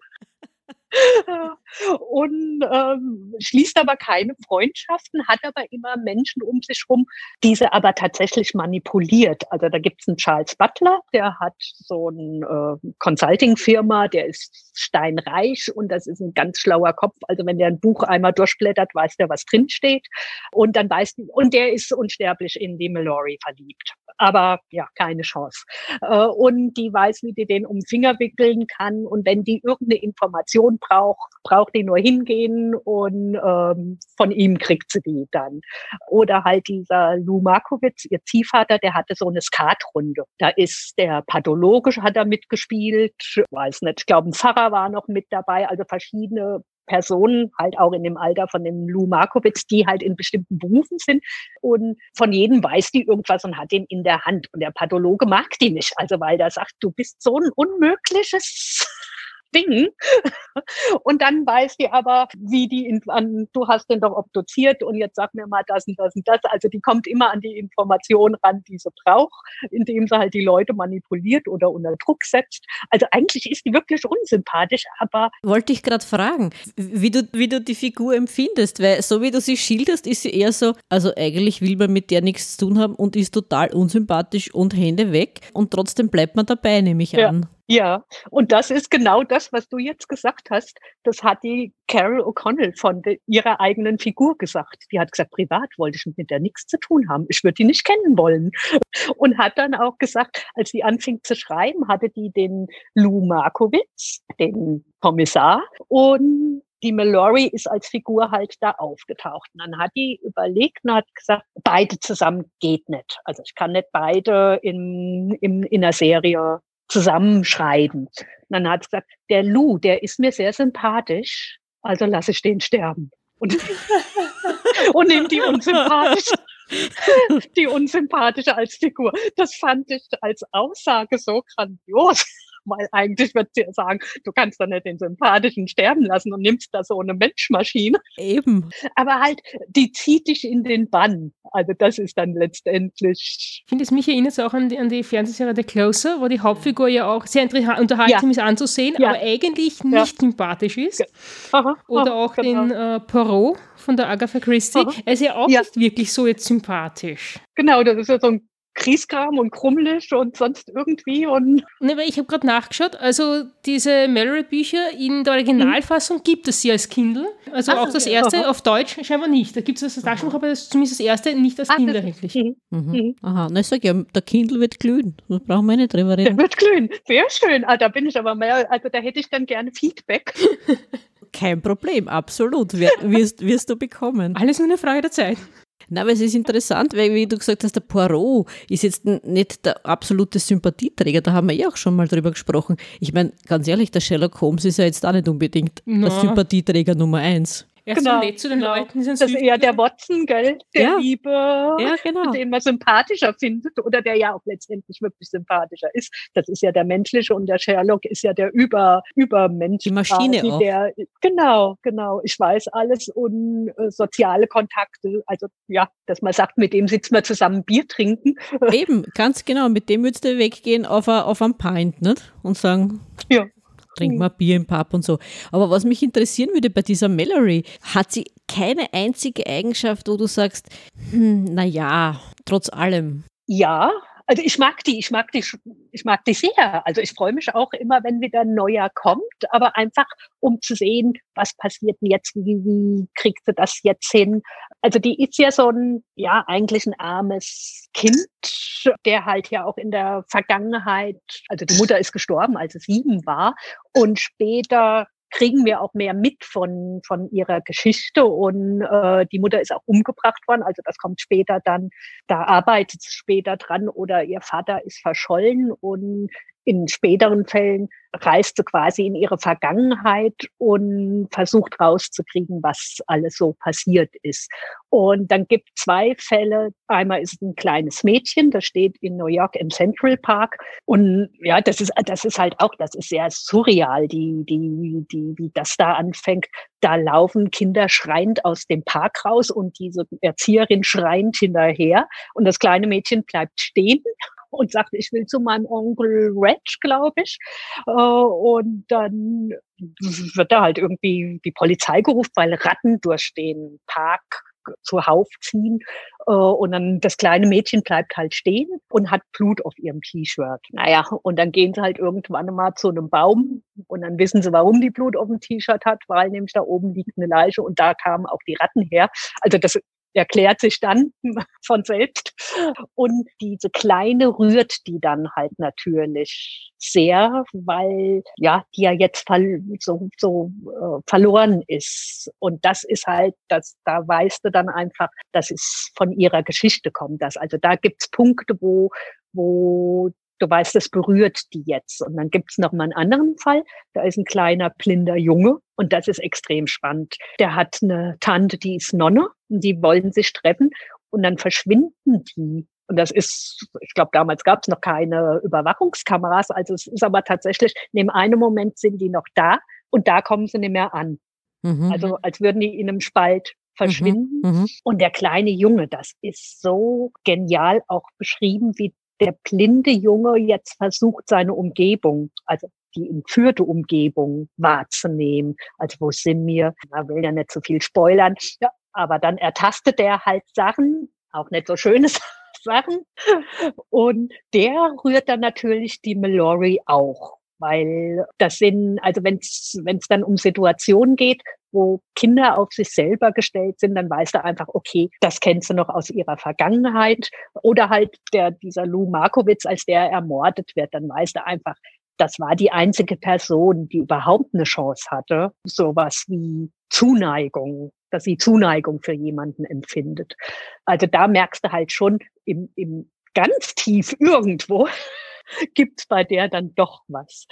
Und ähm, schließt aber keine Freundschaften, hat aber immer Menschen um sich rum, diese aber tatsächlich manipuliert. Also da gibt es einen Charles Butler, der hat so eine äh, Consulting-Firma, der ist steinreich und das ist ein ganz schlauer Kopf. Also wenn der ein Buch einmal durchblättert, weiß der, was drinsteht. Und dann weiß und der ist unsterblich in die Mallory verliebt. Aber ja, keine Chance. Äh, und die weiß, wie die den um den Finger wickeln kann. Und wenn die irgendeine Information braucht, braucht die nur hingehen und ähm, von ihm kriegt sie die dann. Oder halt dieser Lou Markowitz, ihr Ziehvater, der hatte so eine Skatrunde. Da ist der Pathologische hat er mitgespielt, weiß nicht, ich glaube, ein Pfarrer war noch mit dabei, also verschiedene Personen, halt auch in dem Alter von dem Lou Markowitz, die halt in bestimmten Berufen sind. Und von jedem weiß die irgendwas und hat den in der Hand. Und der Pathologe mag die nicht. Also weil der sagt, du bist so ein unmögliches Ding. Und dann weiß die aber, wie die, in, an, du hast den doch obduziert und jetzt sag mir mal das und das und das. Also die kommt immer an die Information ran, die sie braucht, indem sie halt die Leute manipuliert oder unter Druck setzt. Also eigentlich ist die wirklich unsympathisch, aber. Wollte ich gerade fragen, wie du, wie du die Figur empfindest, weil so wie du sie schilderst, ist sie eher so, also eigentlich will man mit der nichts zu tun haben und ist total unsympathisch und Hände weg und trotzdem bleibt man dabei, nehme ich ja. an. Ja, und das ist genau das, was du jetzt gesagt hast. Das hat die Carol O'Connell von ihrer eigenen Figur gesagt. Die hat gesagt, privat wollte ich mit der nichts zu tun haben. Ich würde die nicht kennen wollen. *laughs* Und hat dann auch gesagt, als sie anfing zu schreiben, hatte die den Lou Markowitz, den Kommissar, und die Mallory ist als Figur halt da aufgetaucht. Und dann hat die überlegt und hat gesagt, beide zusammen geht nicht. Also ich kann nicht beide in, in, in einer Serie zusammenschreiben. Und dann hat sie gesagt, der Lou, der ist mir sehr sympathisch, also lasse ich den sterben. Und, *laughs* und nimm die unsympathisch. die unsympathische als Figur. Das fand ich als Aussage so grandios weil eigentlich wird sie sagen, du kannst doch nicht den Sympathischen sterben lassen und nimmst da so eine Menschmaschine. Eben. Aber halt, die zieht dich in den Bann. Also das ist dann letztendlich. Ich finde, es mich erinnert auch an die, an die Fernsehserie The Closer, wo die Hauptfigur ja auch sehr unterhaltsam ja. ist anzusehen, ja. aber eigentlich nicht ja. sympathisch ist. Aha, Oder auch genau. den äh, Poirot von der Agatha Christie. Aha. Er ist ja auch nicht wirklich so jetzt sympathisch. Genau, das ist ja so ein Kriegskram und krummelig und sonst irgendwie. Und *laughs* ne, weil ich habe gerade nachgeschaut, also diese Mallory-Bücher in der Originalfassung mhm. gibt es sie als Kindle. Also Ach, auch das erste aha. auf Deutsch scheinbar nicht. Da gibt es das Taschenbuch, aber das, zumindest das erste nicht als Ach, Kindle erhältlich. Mhm. Mhm. mhm. Aha, na sag ja, der Kindle wird glühen. Da brauchen wir nicht drüber reden. Der wird glühen. Sehr schön. Ah, da bin ich aber mehr, also da hätte ich dann gerne Feedback. Kein Problem, absolut. Wirst, wirst du bekommen. Alles nur eine Frage der Zeit. Na, aber es ist interessant, weil, wie du gesagt hast, der Poirot ist jetzt nicht der absolute Sympathieträger. Da haben wir ja auch schon mal drüber gesprochen. Ich meine, ganz ehrlich, der Sherlock Holmes ist ja jetzt auch nicht unbedingt no. der Sympathieträger Nummer eins. Er ist genau, so zu den genau. Leuten. Das ist eher der Watson, gell? Der ja. Liebe, ja, genau. den man sympathischer findet oder der ja auch letztendlich wirklich sympathischer ist. Das ist ja der menschliche und der Sherlock ist ja der Über, Übermensch. Die Maschine quasi, auch. Der, genau, genau. Ich weiß alles und äh, soziale Kontakte. Also ja, dass man sagt, mit dem sitzt man zusammen Bier trinken. *laughs* Eben, ganz genau. Mit dem würdest du weggehen auf, a, auf ein Pint, nicht? Und sagen, ja trinken wir Bier im Pub und so. Aber was mich interessieren würde bei dieser Mallory, hat sie keine einzige Eigenschaft, wo du sagst, hm, naja, trotz allem. Ja, also ich mag die, ich mag die, ich mag die sehr. Also ich freue mich auch immer, wenn wieder ein neuer kommt, aber einfach um zu sehen, was passiert denn jetzt, wie, wie kriegt sie das jetzt hin? Also die ist ja so ein, ja, eigentlich ein armes Kind, der halt ja auch in der Vergangenheit, also die Mutter ist gestorben, als es sieben war und später kriegen wir auch mehr mit von, von ihrer Geschichte. Und äh, die Mutter ist auch umgebracht worden. Also das kommt später dann, da arbeitet sie später dran oder ihr Vater ist verschollen und in späteren Fällen reist sie quasi in ihre Vergangenheit und versucht rauszukriegen, was alles so passiert ist. Und dann gibt zwei Fälle. Einmal ist ein kleines Mädchen, das steht in New York im Central Park. Und ja, das ist, das ist halt auch, das ist sehr surreal, die, die, die, wie das da anfängt. Da laufen Kinder schreiend aus dem Park raus und diese Erzieherin schreiend hinterher. Und das kleine Mädchen bleibt stehen und sagt, ich will zu meinem Onkel Red, glaube ich. Äh, und dann wird da halt irgendwie die Polizei gerufen, weil Ratten durch den Park zuhauf ziehen. Äh, und dann das kleine Mädchen bleibt halt stehen und hat Blut auf ihrem T-Shirt. Naja, und dann gehen sie halt irgendwann mal zu einem Baum und dann wissen sie, warum die Blut auf dem T-Shirt hat, weil nämlich da oben liegt eine Leiche und da kamen auch die Ratten her. Also das erklärt sich dann *laughs* von selbst. Und diese Kleine rührt die dann halt natürlich sehr, weil ja, die ja jetzt so, so äh, verloren ist. Und das ist halt, das, da weißt du dann einfach, dass es von ihrer Geschichte kommt. Dass, also da gibt's Punkte, wo, wo du weißt, das berührt die jetzt. Und dann gibt's noch mal einen anderen Fall. Da ist ein kleiner blinder Junge und das ist extrem spannend. Der hat eine Tante, die ist Nonne und die wollen sich treffen und dann verschwinden die. Und das ist, ich glaube, damals gab es noch keine Überwachungskameras. Also es ist aber tatsächlich, in dem einen Moment sind die noch da und da kommen sie nicht mehr an. Mhm. Also als würden die in einem Spalt verschwinden. Mhm. Mhm. Und der kleine Junge, das ist so genial auch beschrieben, wie der blinde Junge jetzt versucht, seine Umgebung, also die entführte Umgebung wahrzunehmen. Also wo sind wir? Man will ja nicht so viel spoilern. Ja, aber dann ertastet er halt Sachen, auch nicht so schöne *laughs* Sachen. Und der rührt dann natürlich die Mallory auch. Weil das sind, also wenn es dann um Situationen geht, wo Kinder auf sich selber gestellt sind, dann weißt du einfach, okay, das kennst du noch aus ihrer Vergangenheit. Oder halt der, dieser Lou Markowitz, als der ermordet wird, dann weißt du einfach, das war die einzige Person, die überhaupt eine Chance hatte, sowas wie Zuneigung, dass sie Zuneigung für jemanden empfindet. Also da merkst du halt schon im, im ganz tief irgendwo, *laughs* gibt's bei der dann doch was.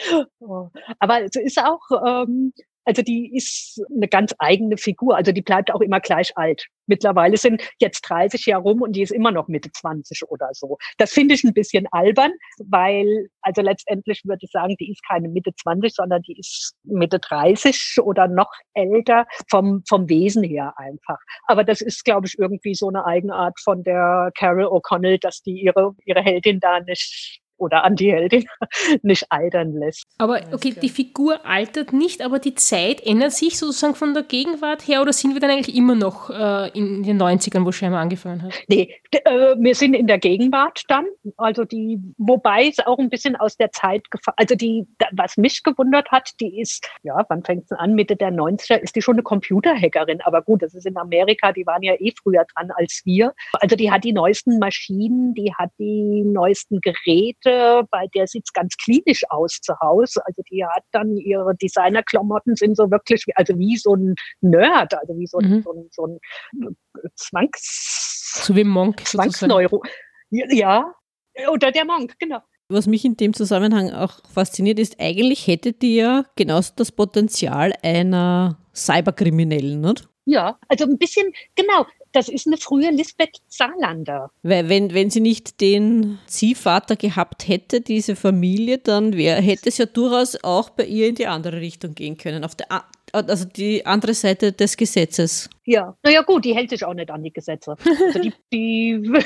Aber es ist auch, ähm, Also die ist eine ganz eigene Figur. Also die bleibt auch immer gleich alt. Mittlerweile sind jetzt 30 Jahre rum und die ist immer noch Mitte 20 oder so. Das finde ich ein bisschen albern, weil, also letztendlich würde ich sagen, die ist keine Mitte 20, sondern die ist Mitte 30 oder noch älter vom, vom Wesen her einfach. Aber das ist, glaube ich, irgendwie so eine Eigenart von der Carol O'Connell, dass die ihre, ihre Heldin da nicht oder Anti-Heldin *laughs* nicht altern lässt. Aber okay, die Figur altert nicht, aber die Zeit ändert sich sozusagen von der Gegenwart her oder sind wir dann eigentlich immer noch äh, in den 90ern, wo Scheimer angefangen hat? Nee, äh, wir sind in der Gegenwart dann. Also die, wobei es auch ein bisschen aus der Zeit gefallen, also die, was mich gewundert hat, die ist, ja, wann fängt es an? Mitte der 90er ist die schon eine Computerhackerin. Aber gut, das ist in Amerika, die waren ja eh früher dran als wir. Also die hat die neuesten Maschinen, die hat die neuesten Geräte bei der sieht's ganz klinisch aus zu Hause. Also die hat dann ihre Designerklamotten sind so wirklich, wie, also wie so ein Nerd, also wie so ein, mhm. so ein, so ein Zwangs... So wie Monk. Zwangsneuro. Ja, oder der Monk, genau. Was mich in dem Zusammenhang auch fasziniert, ist, eigentlich hätte die ja genauso das Potenzial einer Cyberkriminellen, nicht? Ja, also ein bisschen, genau, das ist eine frühe Lisbeth Saarlander. Weil wenn, wenn sie nicht den Ziehvater gehabt hätte, diese Familie, dann wär, hätte es ja durchaus auch bei ihr in die andere Richtung gehen können. Auf der, also die andere Seite des Gesetzes. Ja, naja gut, die hält sich auch nicht an die Gesetze. Also die, die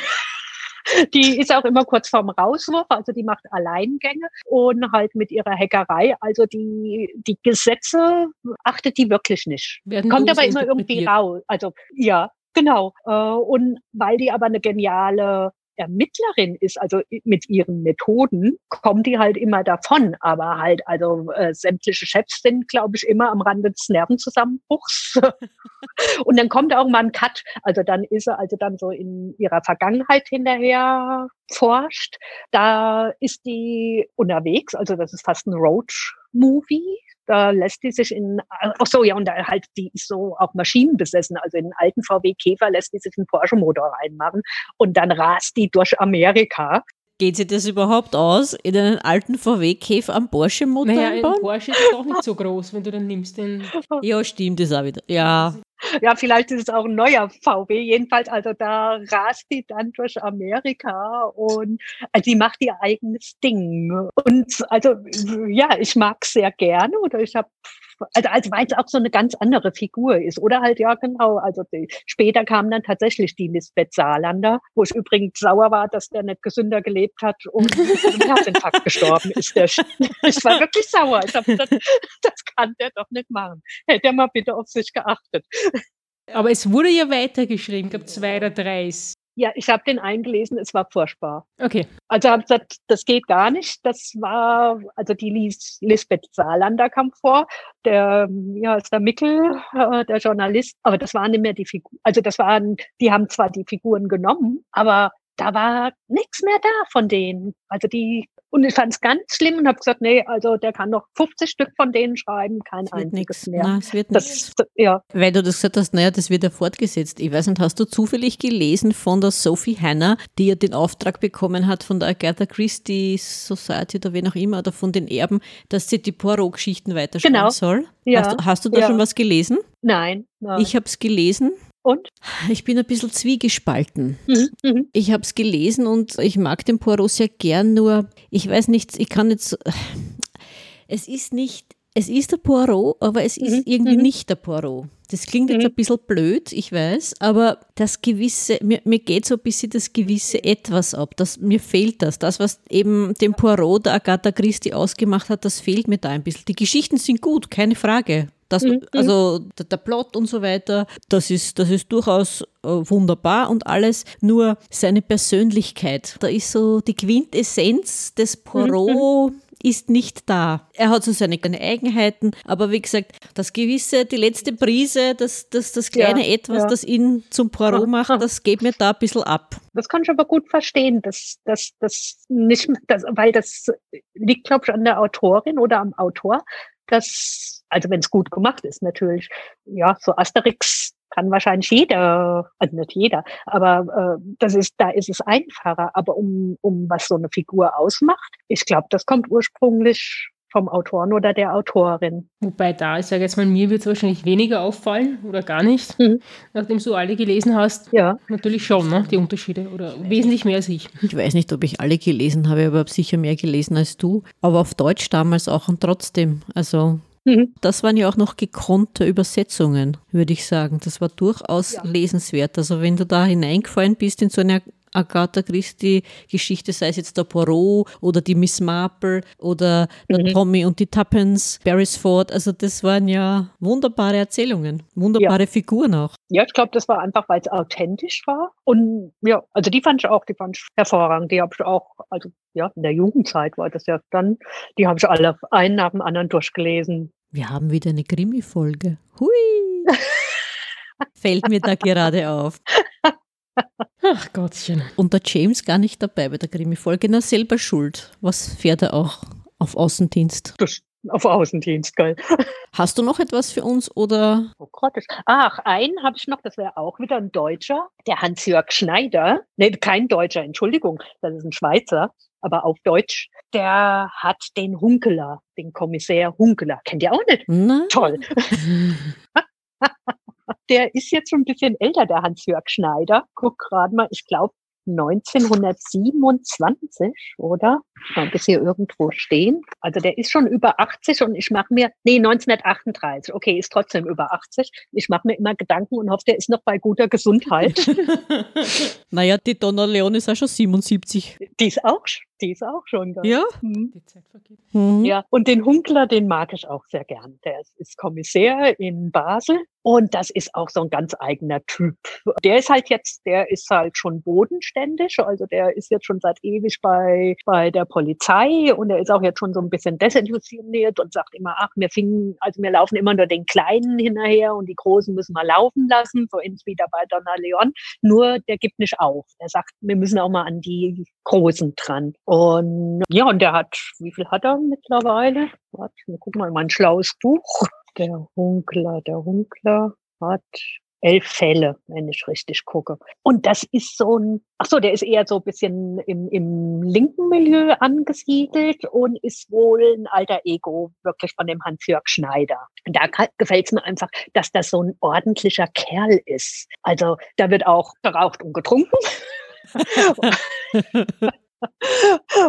*laughs* die ist auch immer kurz vorm Rauswurf, also die macht Alleingänge und halt mit ihrer Hackerei, also die, die Gesetze achtet die wirklich nicht. Werden Kommt aber immer irgendwie raus. Also ja, Genau. Äh, und weil die aber eine geniale Ermittlerin ist, also mit ihren Methoden, kommt die halt immer davon. Aber halt, also äh, sämtliche Chefs sind, glaube ich, immer am Rande des Nervenzusammenbruchs. *laughs* und dann kommt auch mal ein Cut. Also dann ist er also dann so in ihrer Vergangenheit hinterher forscht. Da ist die unterwegs, also das ist fast ein Road-Movie da lässt die sich in, ach so, ja, und da halt, die ist so auch maschinenbesessen. Also in einen alten VW Käfer lässt die sich einen Porsche-Motor reinmachen und dann rast die durch Amerika. Geht sie das überhaupt aus, in einen alten VW-Käfer am Porsche-Motor naja? Ein Porsche ist doch nicht so groß, wenn du dann nimmst den. Ja, stimmt, das auch wieder. Ja. *laughs* Ja, vielleicht ist es auch ein neuer VW. Jedenfalls, also da rast die dann durch Amerika und also die macht ihr eigenes Ding. Und also ja, ich mag es sehr gerne oder ich habe also, also weil es auch so eine ganz andere Figur ist. Oder halt, ja, genau. Also die, später kam dann tatsächlich die Lisbeth Saarlander, wo ich übrigens sauer war, dass der nicht gesünder gelebt hat und *laughs* im Herzinfarkt gestorben ist. Der, ich war wirklich sauer. Ich hab gesagt, *laughs* das kann der doch nicht machen. Hätte er mal bitte auf sich geachtet. Aber es wurde ja weitergeschrieben, ich glaube zwei oder drei. Ja, ich habe den eingelesen, es war furchtbar. Okay. Also habe gesagt, das geht gar nicht. Das war, also die Lis Lisbeth Saarlander kam vor, der, ja, ist der Mickel, äh, der Journalist, aber das waren nicht mehr die Figuren. Also das waren, die haben zwar die Figuren genommen, aber da war nichts mehr da von denen. Also die, und ich fand es ganz schlimm und habe gesagt, nee, also der kann noch 50 Stück von denen schreiben, kein es einziges nix. mehr. Nein, es wird das, ja. Weil du das gesagt hast, naja, das wird ja fortgesetzt. Ich weiß nicht, hast du zufällig gelesen von der Sophie Hanna, die ja den Auftrag bekommen hat von der Agatha Christie Society oder wen auch immer, oder von den Erben, dass sie die Poirot-Geschichten weiterschreiben genau. soll? Ja. Hast, hast, du da ja. schon was gelesen? Nein. nein. Ich habe es gelesen und? Ich bin ein bisschen zwiegespalten. Mhm, mhm. Ich habe es gelesen und ich mag den Poirot sehr gern, nur ich weiß nicht, ich kann jetzt. Es ist nicht, es ist der Poirot, aber es ist mhm, irgendwie mhm. nicht der Poirot. Das klingt jetzt mhm. ein bisschen blöd, ich weiß, aber das gewisse, mir, mir geht so ein bisschen das gewisse Etwas ab. Das, mir fehlt das. Das, was eben den Poirot der Agatha Christie ausgemacht hat, das fehlt mir da ein bisschen. Die Geschichten sind gut, keine Frage. Das, mhm. Also der, Plot und so weiter, das ist, das ist durchaus äh, wunderbar und alles. Nur seine Persönlichkeit, da ist so die Quintessenz des Poirot. Mhm ist nicht da. Er hat so seine Eigenheiten, aber wie gesagt, das gewisse, die letzte Prise, das, das, das kleine ja, Etwas, ja. das ihn zum Poirot macht, das geht mir da ein bisschen ab. Das kann ich aber gut verstehen, dass das, das nicht, das, weil das liegt, glaube ich, an der Autorin oder am Autor, dass, also wenn es gut gemacht ist natürlich, ja, so Asterix kann wahrscheinlich jeder, also nicht jeder, aber äh, das ist, da ist es einfacher. Aber um, um was so eine Figur ausmacht, ich glaube, das kommt ursprünglich vom Autoren oder der Autorin. Wobei da, ich sage jetzt mal, mir wird es wahrscheinlich weniger auffallen oder gar nicht, mhm. nachdem du alle gelesen hast. Ja. Natürlich schon, ne, die Unterschiede oder wesentlich mehr als ich. Ich weiß nicht, ob ich alle gelesen habe, aber habe sicher mehr gelesen als du. Aber auf Deutsch damals auch und trotzdem. Also mhm. das waren ja auch noch gekonnte Übersetzungen, würde ich sagen. Das war durchaus ja. lesenswert. Also wenn du da hineingefallen bist in so eine Agatha Christie-Geschichte, sei es jetzt der Poirot oder die Miss Marple oder der mhm. Tommy und die Tuppence, Beresford. Also das waren ja wunderbare Erzählungen, wunderbare ja. Figuren auch. Ja, ich glaube, das war einfach, weil es authentisch war. Und ja, also die fand ich auch, die fand ich hervorragend. Die habe ich auch, also ja, in der Jugendzeit war das ja dann, die habe ich alle einen nach dem anderen durchgelesen. Wir haben wieder eine Krimi-Folge. Hui! *laughs* Fällt mir da gerade auf. Ach Gottchen. Und der James gar nicht dabei bei der Krimi-Folge, na selber schuld. Was fährt er auch auf Außendienst? Das auf Außendienst, geil. Hast du noch etwas für uns oder? Oh Gott, ach, einen habe ich noch, das wäre auch wieder ein Deutscher, der Hans-Jörg Schneider. Nee, kein Deutscher, Entschuldigung, das ist ein Schweizer, aber auf Deutsch. Der hat den Hunkeler, den Kommissär Hunkeler. Kennt ihr auch nicht? Na? Toll. *laughs* der ist jetzt schon ein bisschen älter, der Hans-Jörg Schneider. Guck gerade mal, ich glaube 1927, oder? Kann das hier irgendwo stehen? Also der ist schon über 80 und ich mache mir, nee, 1938, okay, ist trotzdem über 80. Ich mache mir immer Gedanken und hoffe, der ist noch bei guter Gesundheit. *laughs* *laughs* naja, die Donna Leon ist auch schon 77. Die ist auch, die ist auch schon da. Ja? Mhm. Die Zeit vergeht. Mhm. Ja, und den Hunkler, den mag ich auch sehr gern. Der ist Kommissär in Basel und das ist auch so ein ganz eigener Typ. Der ist halt jetzt, der ist halt schon bodenständig, also der ist jetzt schon seit ewig bei, bei der Polizei und er ist auch jetzt schon so ein bisschen desillusioniert und sagt immer, ach, wir fingen, also wir laufen immer nur den Kleinen hinterher und die Großen müssen wir laufen lassen, so ähnlich wie bei Donna Leon. Nur der gibt nicht auf. Er sagt, wir müssen auch mal an die Großen dran. Und ja, und der hat, wie viel hat er mittlerweile? Warte, guck mal, mein schlaues Buch. Der Hunkler, der Hunkler hat elf Fälle, wenn ich richtig gucke. Und das ist so ein, ach so, der ist eher so ein bisschen im, im linken Milieu angesiedelt und ist wohl ein alter Ego, wirklich von dem Hans-Jörg Schneider. Und da gefällt es mir einfach, dass das so ein ordentlicher Kerl ist. Also da wird auch geraucht und getrunken. *laughs* *laughs*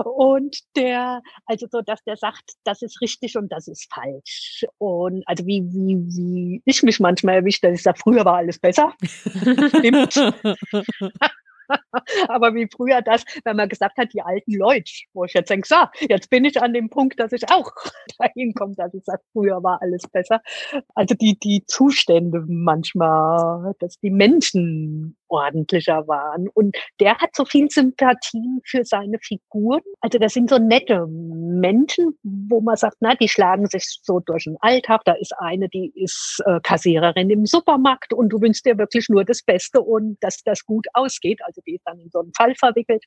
und der, also so, dass der sagt, das ist richtig und das ist falsch. Und also wie, wie, wie ich mich manchmal erwischt, dass ich sage, früher war alles besser. *laughs* Stimmt. *laughs* Aber wie früher das, wenn man gesagt hat, die alten Leute, wo ich jetzt denke, so, jetzt bin ich an dem Punkt, dass ich auch *laughs* dahin komme, dass ich sage, früher war alles besser. Also die, die Zustände manchmal, dass die Menschen ordentlicher waren. Und der hat so viel Sympathien für seine Figuren. Also das sind so nette Menschen, wo man sagt, na, die schlagen sich so durch den Alltag. Da ist eine, die ist äh, Kassiererin im Supermarkt und du wünschst dir wirklich nur das Beste und dass das gut ausgeht. Also die ist dann in so einen Fall verwickelt.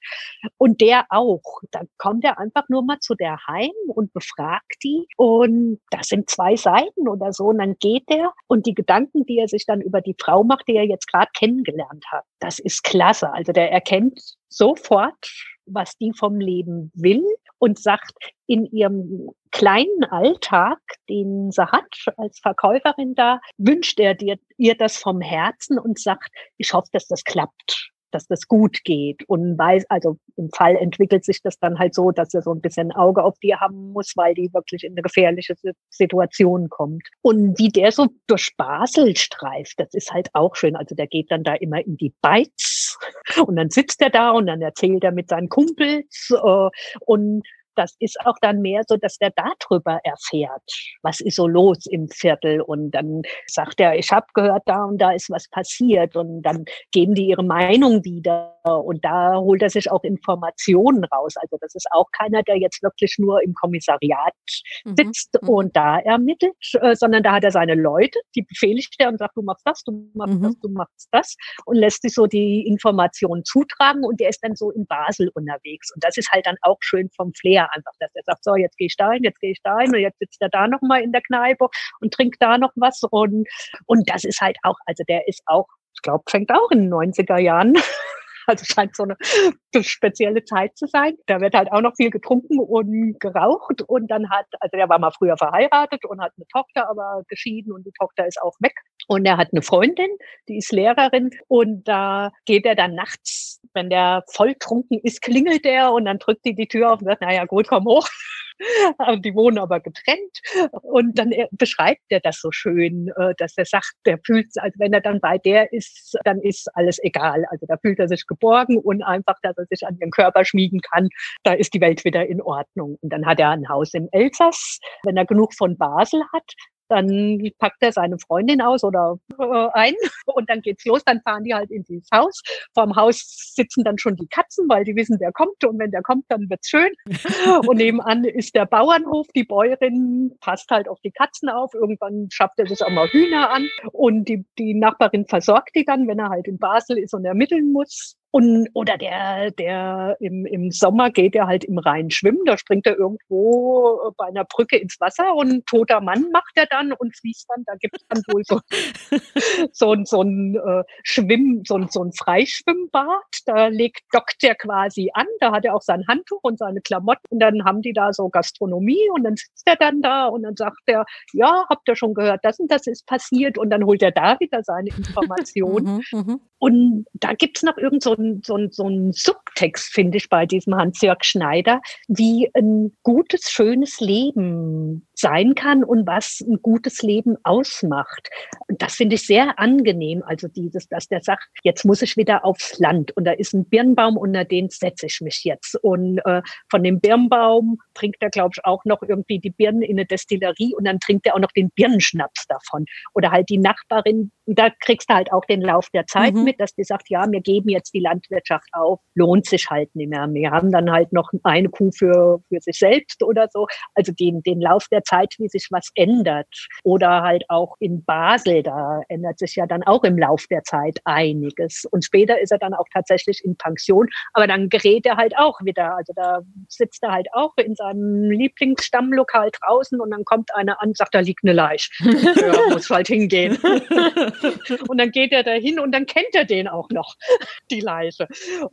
Und der auch. Dann kommt er einfach nur mal zu der heim und befragt die. Und das sind zwei Seiten oder so. Und dann geht er und die Gedanken, die er sich dann über die Frau macht, die er jetzt gerade kennengelernt hat, das ist klasse. Also der erkennt sofort, was die vom Leben will und sagt, in ihrem kleinen Alltag, den sie hat als Verkäuferin da, wünscht er dir, ihr das vom Herzen und sagt, ich hoffe, dass das klappt dass das gut geht und weiß, also im Fall entwickelt sich das dann halt so, dass er so ein bisschen Auge auf die haben muss, weil die wirklich in eine gefährliche Situation kommt. Und wie der so durch Basel streift, das ist halt auch schön. Also der geht dann da immer in die Beiz *laughs* und dann sitzt er da und dann erzählt er mit seinen Kumpels äh, und das ist auch dann mehr so, dass der darüber erfährt, was ist so los im Viertel. Und dann sagt er, ich habe gehört, da und da ist was passiert. Und dann geben die ihre Meinung wieder. Und da holt er sich auch Informationen raus. Also das ist auch keiner, der jetzt wirklich nur im Kommissariat mhm. sitzt mhm. und da ermittelt, äh, sondern da hat er seine Leute, die befehligt er und sagt, du machst das, du machst mhm. das, du machst das und lässt sich so die Informationen zutragen und der ist dann so in Basel unterwegs. Und das ist halt dann auch schön vom Flair einfach, dass er sagt, so, jetzt gehe ich da hin, jetzt gehe ich da hin und jetzt sitzt er da nochmal in der Kneipe und trinkt da noch was und, und das ist halt auch, also der ist auch, ich glaube, fängt auch in den 90er Jahren *laughs* Also scheint so eine spezielle Zeit zu sein. Da wird halt auch noch viel getrunken und geraucht. Und dann hat, also der war mal früher verheiratet und hat eine Tochter, aber geschieden und die Tochter ist auch weg. Und er hat eine Freundin, die ist Lehrerin. Und da geht er dann nachts, wenn der volltrunken ist, klingelt er und dann drückt die die Tür auf und sagt, naja, gut, komm hoch. Die wohnen aber getrennt. Und dann beschreibt er das so schön, äh, dass er sagt, der fühlt, also wenn er dann bei der ist, dann ist alles egal. Also da fühlt er sich geborgen und einfach, dass er sich an ihren Körper schmiegen kann, da ist die Welt wieder in Ordnung. Und dann hat er ein Haus im Elsass. Wenn er genug von Basel hat, dann packt er seine Freundin aus oder äh, ein *laughs* und dann geht's los. Dann fahren die halt in dieses Haus. Vorm Haus sitzen dann schon die Katzen, weil die wissen, der kommt und wenn der kommt, dann wird's schön. *laughs* Und nebenan ist der Bauernhof. Die Bäuerin passt halt auf die Katzen auf. Irgendwann schafft er sich auch mal Hühner an und die, die Nachbarin versorgt die dann, wenn er halt in Basel ist und ermitteln muss. Und, oder der, der im, im Sommer geht er halt im Rhein schwimmen, da springt er irgendwo bei einer Brücke ins Wasser und ein toter Mann macht er dann und fließt dann, da gibt es dann wohl so, *laughs* so, so ein äh, Schwimm, so, ein so ein Freischwimmbad, da legt, dockt er quasi an, da hat er auch sein Handtuch und seine Klamotten und dann haben die da so Gastronomie und dann sitzt er dann da und dann sagt er, ja, habt ihr schon gehört, das und das ist passiert und dann holt er da wieder seine *laughs* Informationen. Mhm, mhm. und da gibt's noch irgend so ein so ein, so ein Subtext, finde ich, bei diesem Hans-Jörg Schneider, wie ein gutes, schönes Leben sein kann und was ein gutes Leben ausmacht. Das finde ich sehr angenehm. Also dieses, dass der sagt, jetzt muss ich wieder aufs Land und da ist ein Birnbaum, unter den setze ich mich jetzt. Und äh, von dem Birnbaum trinkt er, glaube ich, auch noch irgendwie die Birnen in eine Destillerie und dann trinkt er auch noch den Birnenschnaps davon. Oder halt die Nachbarin, da kriegst du halt auch den Lauf der Zeit mhm. mit, dass die sagt, ja, wir geben jetzt die Landwirtschaft auf, lohnt sich halt nicht mehr. Wir haben dann halt noch eine Kuh für, für sich selbst oder so. Also den, den Lauf der Zeit, wie sich was ändert. Oder halt auch in Basel, da ändert sich ja dann auch im Lauf der Zeit einiges. Und später ist er dann auch tatsächlich in Pension, aber dann gerät er halt auch wieder. Also da sitzt er halt auch in seinem Lieblingsstammlokal draußen und dann kommt einer an, sagt, da liegt eine Leiche. *laughs* ja, muss halt hingehen. *laughs* und dann geht er da hin und dann kennt er den auch noch, die Leiche.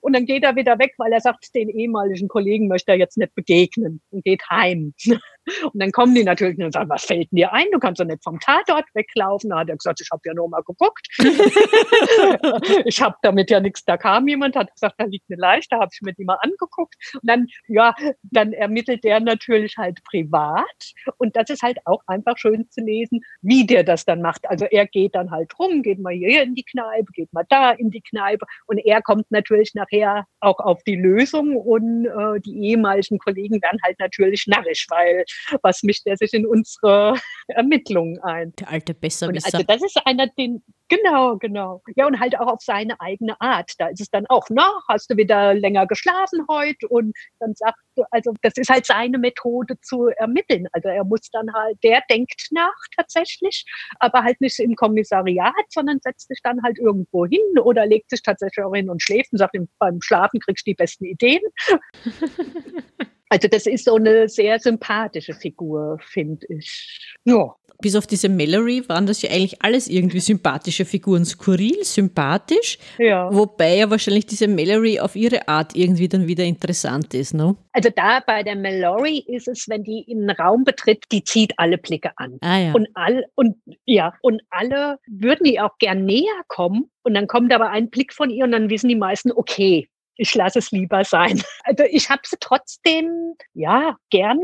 Und dann geht er wieder weg, weil er sagt, den ehemaligen Kollegen möchte er jetzt nicht begegnen und geht heim. *laughs* Und dann kommen die natürlich und sagen, was fällt dir ein? Du kannst doch nicht vom Tatort weglaufen. Da hat er gesagt, ich habe ja nur mal geguckt. *laughs* ich habe damit ja nichts. Da kam jemand, hat gesagt, da liegt eine Leiche, da habe ich mir die mal angeguckt. Und dann, ja, dann ermittelt der natürlich halt privat. Und das ist halt auch einfach schön zu lesen, wie der das dann macht. Also er geht dann halt rum, geht mal hier in die Kneipe, geht mal da in die Kneipe. Und er kommt natürlich nachher auch auf die Lösung und äh, die ehemaligen Kollegen werden halt natürlich narrisch, weil was mischt er sich in unsere *laughs* Ermittlungen ein? Der alte Besserwisser. Und also das ist einer, den, genau, genau. Ja, und halt auch auf seine eigene Art. Da ist es dann auch, na, hast du wieder länger geschlafen heute? Und dann sagt du, also das ist halt seine Methode zu ermitteln. Also er muss dann halt, der denkt nach tatsächlich, aber halt nicht im Kommissariat, sondern setzt sich dann halt irgendwo hin oder legt sich tatsächlich auch hin und schläft und sagt, beim Schlafen kriegst du die besten Ideen. *laughs* Also das ist so eine sehr sympathische Figur, finde ich. Ja. Bis auf diese Mallory waren das ja eigentlich alles irgendwie sympathische Figuren. Skurril, sympathisch. Ja. Wobei ja wahrscheinlich diese Mallory auf ihre Art irgendwie dann wieder interessant ist, ne? Also da bei der Mallory ist es, wenn die in einen Raum betritt, die zieht alle Blicke an. Ah, ja. Und all, und ja, und alle würden die auch gern näher kommen. Und dann kommt aber ein Blick von ihr und dann wissen die meisten, okay, ich lasse es lieber sein. Also ich habe sie trotzdem, ja, gern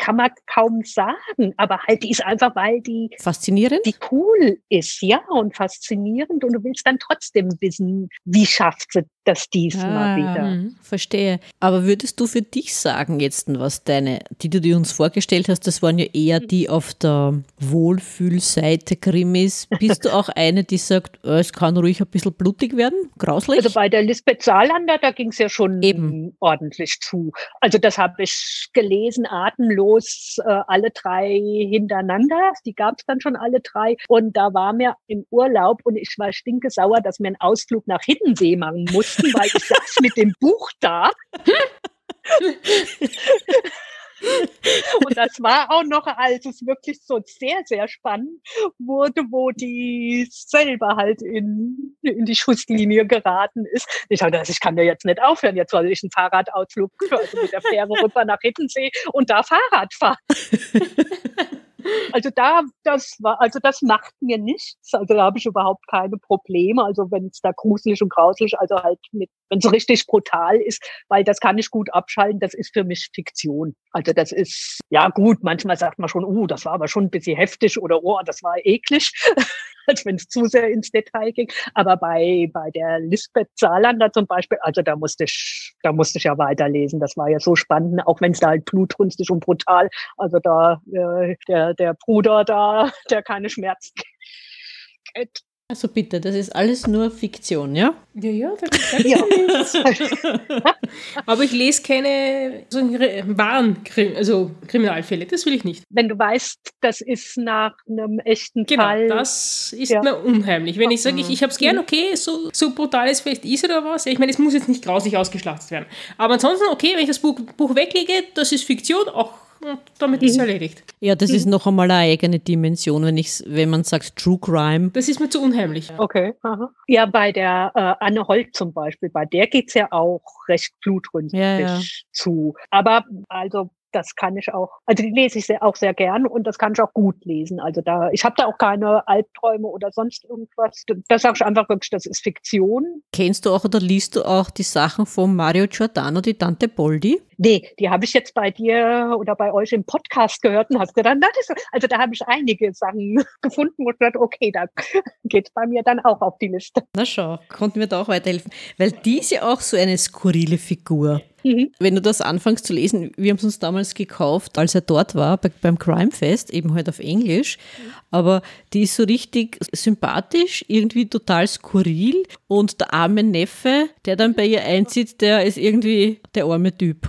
kann man kaum sagen, aber halt die ist einfach, weil die faszinierend, die cool ist, ja und faszinierend und du willst dann trotzdem wissen, wie schafft sie das diesmal ah, wieder. Hm, verstehe. Aber würdest du für dich sagen jetzt, was deine, die du dir uns vorgestellt hast, das waren ja eher die auf der Wohlfühlseite Krimis. Bist du auch *laughs* eine, die sagt, oh, es kann ruhig ein bisschen blutig werden, grauslich? Also bei der Lisbeth Saarlander, da ging es ja schon Eben. ordentlich zu. Also das habe ich gelesen, atemlos äh, alle drei hintereinander. Die gab es dann schon alle drei. Und da war mir im Urlaub und ich war stinkesauer, dass wir einen Ausflug nach Hiddensee machen mussten, weil ich saß mit dem Buch da *laughs* Und das war auch noch, als es wirklich so sehr, sehr spannend wurde, wo die selber halt in, in die Schusslinie geraten ist. Ich dachte, ich kann ja jetzt nicht aufhören. Jetzt soll ich einen Fahrradausflug also mit der Fähre rüber nach Hittensee und da Fahrrad fahren. *laughs* Also da, das war, also das macht mir nichts. Also da habe ich überhaupt keine Probleme. Also wenn es da gruselig und grauselig, also halt mit, wenn es richtig brutal ist, weil das kann ich gut abschalten. Das ist für mich Fiktion. Also das ist ja gut. Manchmal sagt man schon, uh, das war aber schon ein bisschen heftig oder oh, das war eklig. *laughs* als wenn es zu sehr ins Detail ging. Aber bei, bei der Lisbeth Saarlander zum Beispiel, also da musste ich, da musste ich ja weiterlesen. Das war ja so spannend, auch wenn es da halt blutrünstig und brutal, also da äh, der, der Bruder da, der keine Schmerzen *laughs* kennt. Also bitte, das ist alles nur Fiktion, ja? Ja, ja, da gibt ja. *laughs* Aber ich lese keine so wahren also Kriminalfälle, das will ich nicht. Wenn du weißt, das ist nach einem echten genau, Fall. Genau, das ist ja. mir unheimlich. Wenn ich sage, ich, ich habe es gern, mhm. okay, so, so brutal es vielleicht ist oder was. Ich meine, es muss jetzt nicht grausig ausgeschlachtet werden. Aber ansonsten, okay, wenn ich das Buch, Buch weglege, das ist Fiktion, auch und damit ist es mhm. erledigt. Ja, das ist noch einmal eine eigene Dimension, wenn, ich, wenn man sagt True Crime. Das ist mir zu unheimlich. Okay. Aha. Ja, bei der äh, Anne Holt zum Beispiel, bei der geht es ja auch recht blutrünstig ja, ja. zu. Aber also das kann ich auch, also die lese ich sehr, auch sehr gern und das kann ich auch gut lesen. Also da, ich habe da auch keine Albträume oder sonst irgendwas. Das sage ich einfach wirklich, das ist Fiktion. Kennst du auch oder liest du auch die Sachen von Mario Giordano, die Tante Boldi? Nee, die habe ich jetzt bei dir oder bei euch im Podcast gehört und hast gedacht, das, also da habe ich einige Sachen *laughs* gefunden und gedacht, okay, da *laughs* geht bei mir dann auch auf die Liste. Na schau, konnten wir da auch weiterhelfen. Weil die ist ja auch so eine skurrile Figur. Mhm. Wenn du das anfängst zu lesen, wir haben es uns damals gekauft, als er dort war, bei, beim Crime Fest, eben halt auf Englisch. Mhm. Aber die ist so richtig sympathisch, irgendwie total skurril. Und der arme Neffe, der dann bei ihr einzieht, der ist irgendwie der arme Typ.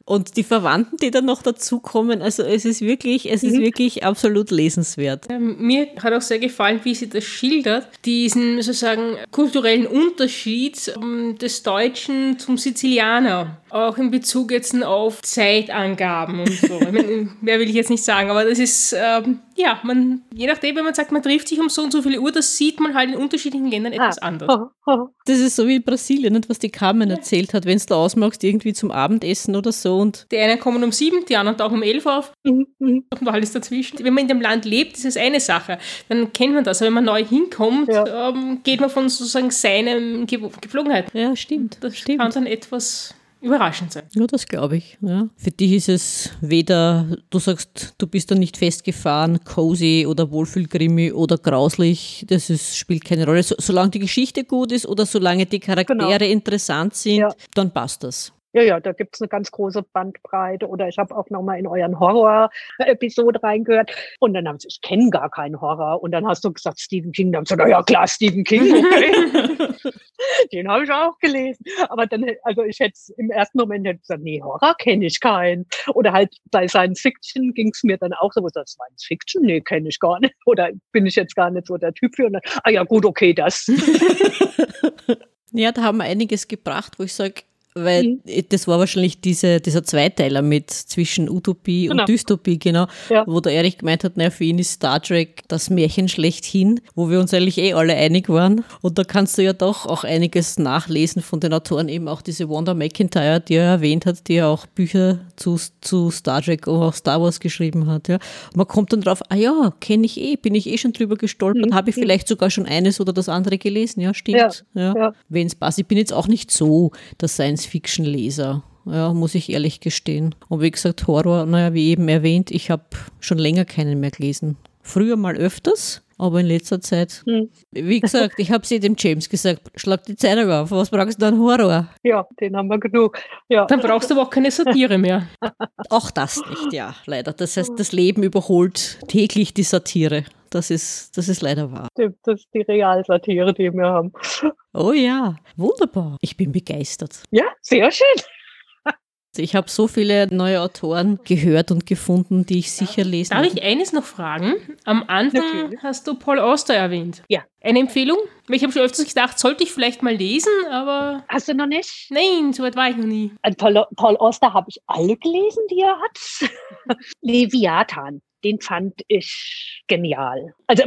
Und die Verwandten, die dann noch dazukommen, also es ist wirklich, es ist mhm. wirklich absolut lesenswert. Ähm, mir hat auch sehr gefallen, wie sie das schildert, diesen sozusagen kulturellen Unterschied um, des Deutschen zum Sizilianer. Auch in Bezug jetzt auf Zeitangaben und so. meine, *laughs* mehr will ich jetzt nicht sagen, aber das ist, ähm, ja, man, je nachdem, wenn man sagt, man trifft sich um so und so viele Uhr, das sieht man halt in unterschiedlichen Ländern etwas ah. anders. *laughs* Das ist so wie in Brasilien, was die Carmen ja. erzählt hat, wenn es da ausmachst, irgendwie zum Abendessen oder so. Und die einen kommen um sieben, die anderen tauchen um elf auf mhm. mhm. und alles dazwischen. Wenn man in dem Land lebt, ist es eine Sache. Dann kennt man das. Aber wenn man neu hinkommt, ja. ähm, geht man von sozusagen seinen Ge Gepflogenheiten. Ja, stimmt. Das stimmt. kann dann etwas überraschend sein. Ja, das glaube ich. Ja. Für dich ist es weder, du sagst, du bist da nicht festgefahren, cozy oder Wohlfühlkrimi oder grauslich, das ist, spielt keine Rolle. So, solange die Geschichte gut ist oder solange die Charaktere genau. interessant sind, ja. dann passt das. Ja, ja, da gibt's eine ganz große Bandbreite. Oder ich habe auch nochmal in euren Horror-Episode reingehört. Und dann haben sie, ich kenne gar keinen Horror. Und dann hast du gesagt, Stephen King. Dann haben sie gesagt, ja klar, Stephen King, okay. *laughs* Den habe ich auch gelesen. Aber dann, also ich hätte im ersten Moment hätte gesagt, nee, Horror kenne ich keinen. Oder halt bei Science Fiction ging's mir dann auch so, wo ich Science Fiction, nee, kenne ich gar nicht. Oder bin ich jetzt gar nicht so der Typ für. Und dann, ah ja, gut, okay, das. *laughs* ja, da haben wir einiges gebracht, wo ich sage, weil mhm. das war wahrscheinlich diese, dieser Zweiteiler mit zwischen Utopie genau. und Dystopie, genau, ja. wo der Erich gemeint hat, naja, für ihn ist Star Trek das Märchen schlechthin, wo wir uns eigentlich eh alle einig waren. Und da kannst du ja doch auch einiges nachlesen von den Autoren, eben auch diese Wanda McIntyre, die er erwähnt hat, die ja auch Bücher zu, zu Star Trek und auch Star Wars geschrieben hat. Ja. Man kommt dann drauf, ah ja, kenne ich eh, bin ich eh schon drüber gestolpert, mhm. habe ich vielleicht sogar schon eines oder das andere gelesen. Ja, stimmt. Ja. ja. Wenn es passt. Ich bin jetzt auch nicht so der Science Science-Fiction-Leser. Ja, muss ich ehrlich gestehen. Und wie gesagt, Horror, naja, wie eben erwähnt, ich habe schon länger keinen mehr gelesen. Früher mal öfters, aber in letzter Zeit, hm. wie gesagt, ich habe sie dem James gesagt, schlag die Zeitung auf, was brauchst du dann Horror? Ja, den haben wir genug. Ja. Dann brauchst du aber auch keine Satire mehr. auch das nicht, ja, leider. Das heißt, das Leben überholt täglich die Satire. Das ist, das ist leider wahr. Das ist die Realsatire, die wir haben. Oh ja, wunderbar. Ich bin begeistert. Ja, sehr schön. Ich habe so viele neue Autoren gehört und gefunden, die ich sicher lesen Darf ich eines noch fragen? Am Anfang Natürlich. hast du Paul Auster erwähnt. Ja. Eine Empfehlung? Ich habe schon öfters gedacht, sollte ich vielleicht mal lesen, aber Hast du noch nicht? nein, so weit war ich noch nie. Also Paul, Paul Auster habe ich alle gelesen, die er hat. *laughs* Leviathan, den fand ich genial. Also,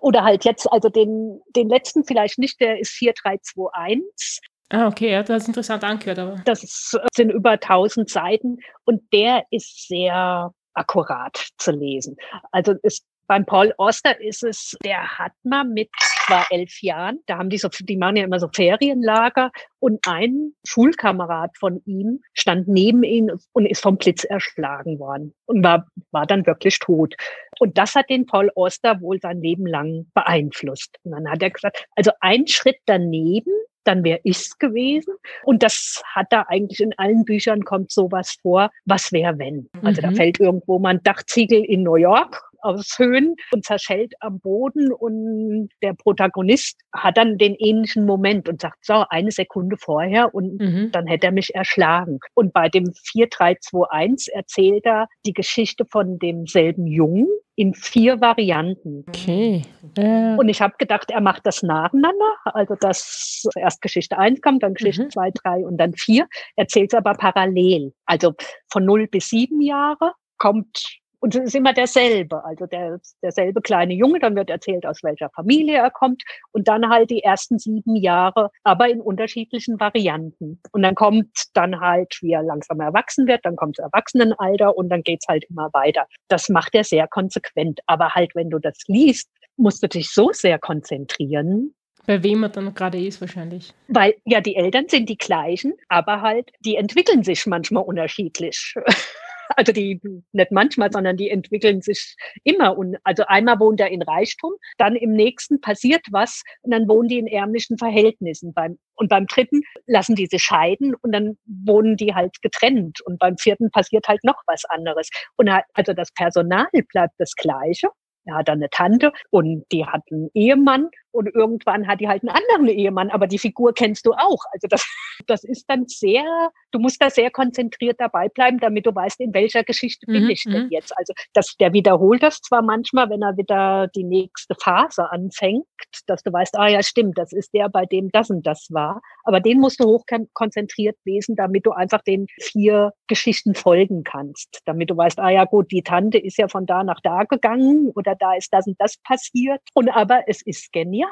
oder halt jetzt, also den, den letzten vielleicht nicht, der ist 4321. Ah, okay, ja, das ist interessant angehört, aber. Das sind über 1000 Seiten und der ist sehr akkurat zu lesen. Also es, beim Paul Oster ist es, der hat mal mit zwar elf Jahren, da haben die so, die machen ja immer so Ferienlager und ein Schulkamerad von ihm stand neben ihm und ist vom Blitz erschlagen worden und war, war dann wirklich tot. Und das hat den Paul Oster wohl sein Leben lang beeinflusst. Und dann hat er gesagt, also ein Schritt daneben, dann wäre ich's gewesen. Und das hat da eigentlich in allen Büchern kommt sowas vor, was wäre wenn. Also Mhm. da fällt irgendwo mal ein Dachziegel in New York aus Höhen und zerschellt am Boden und der Protagonist hat dann den ähnlichen Moment und sagt, so, eine Sekunde vorher und Mhm. dann hätte er mich erschlagen. Und bei dem 4321 erzählt er die Geschichte von demselben Jungen in vier Varianten. Okay. Äh, Und ich habe gedacht, er macht das nacheinander. Also dass erst Geschichte 1 kommt, dann Geschichte Mhm. 2, 3 und dann 4. Erzählt es aber parallel. Also von 0 bis 7 Jahre kommt, und es ist immer derselbe. Also der, derselbe kleine Junge, dann wird erzählt, aus welcher Familie er kommt. Und dann halt die ersten sieben Jahre, aber in unterschiedlichen Varianten. Und dann kommt dann halt, wie er langsam erwachsen wird, dann kommt das Erwachsenenalter und dann geht's halt immer weiter. Das macht er sehr konsequent. Aber halt, wenn du das liest, musst du dich so sehr konzentrieren, bei wem er dann gerade ist, wahrscheinlich. weil ja die Eltern sind die gleichen, aber halt die entwickeln sich manchmal unterschiedlich. *laughs* Also die nicht manchmal, sondern die entwickeln sich immer. Und also einmal wohnt er in Reichtum, dann im nächsten passiert was und dann wohnen die in ärmlichen Verhältnissen. Beim, und beim dritten lassen die sich scheiden und dann wohnen die halt getrennt. Und beim vierten passiert halt noch was anderes. Und also das Personal bleibt das gleiche. Er hat eine Tante und die hat einen Ehemann und irgendwann hat die halt einen anderen Ehemann, aber die Figur kennst du auch. Also das, *laughs* das ist dann sehr, du musst da sehr konzentriert dabei bleiben, damit du weißt, in welcher Geschichte bin Mhm, ich denn mhm. jetzt. Also das, der wiederholt das zwar manchmal, wenn er wieder die nächste Phase anfängt, dass du weißt, ah ja, stimmt, das ist der, bei dem das und das war. Aber den musst du hoch konzentriert lesen, damit du einfach den vier Geschichten folgen kannst. Damit du weißt, ah ja gut, die Tante ist ja von da nach da gegangen oder da ist das und das passiert. Und aber es ist genial,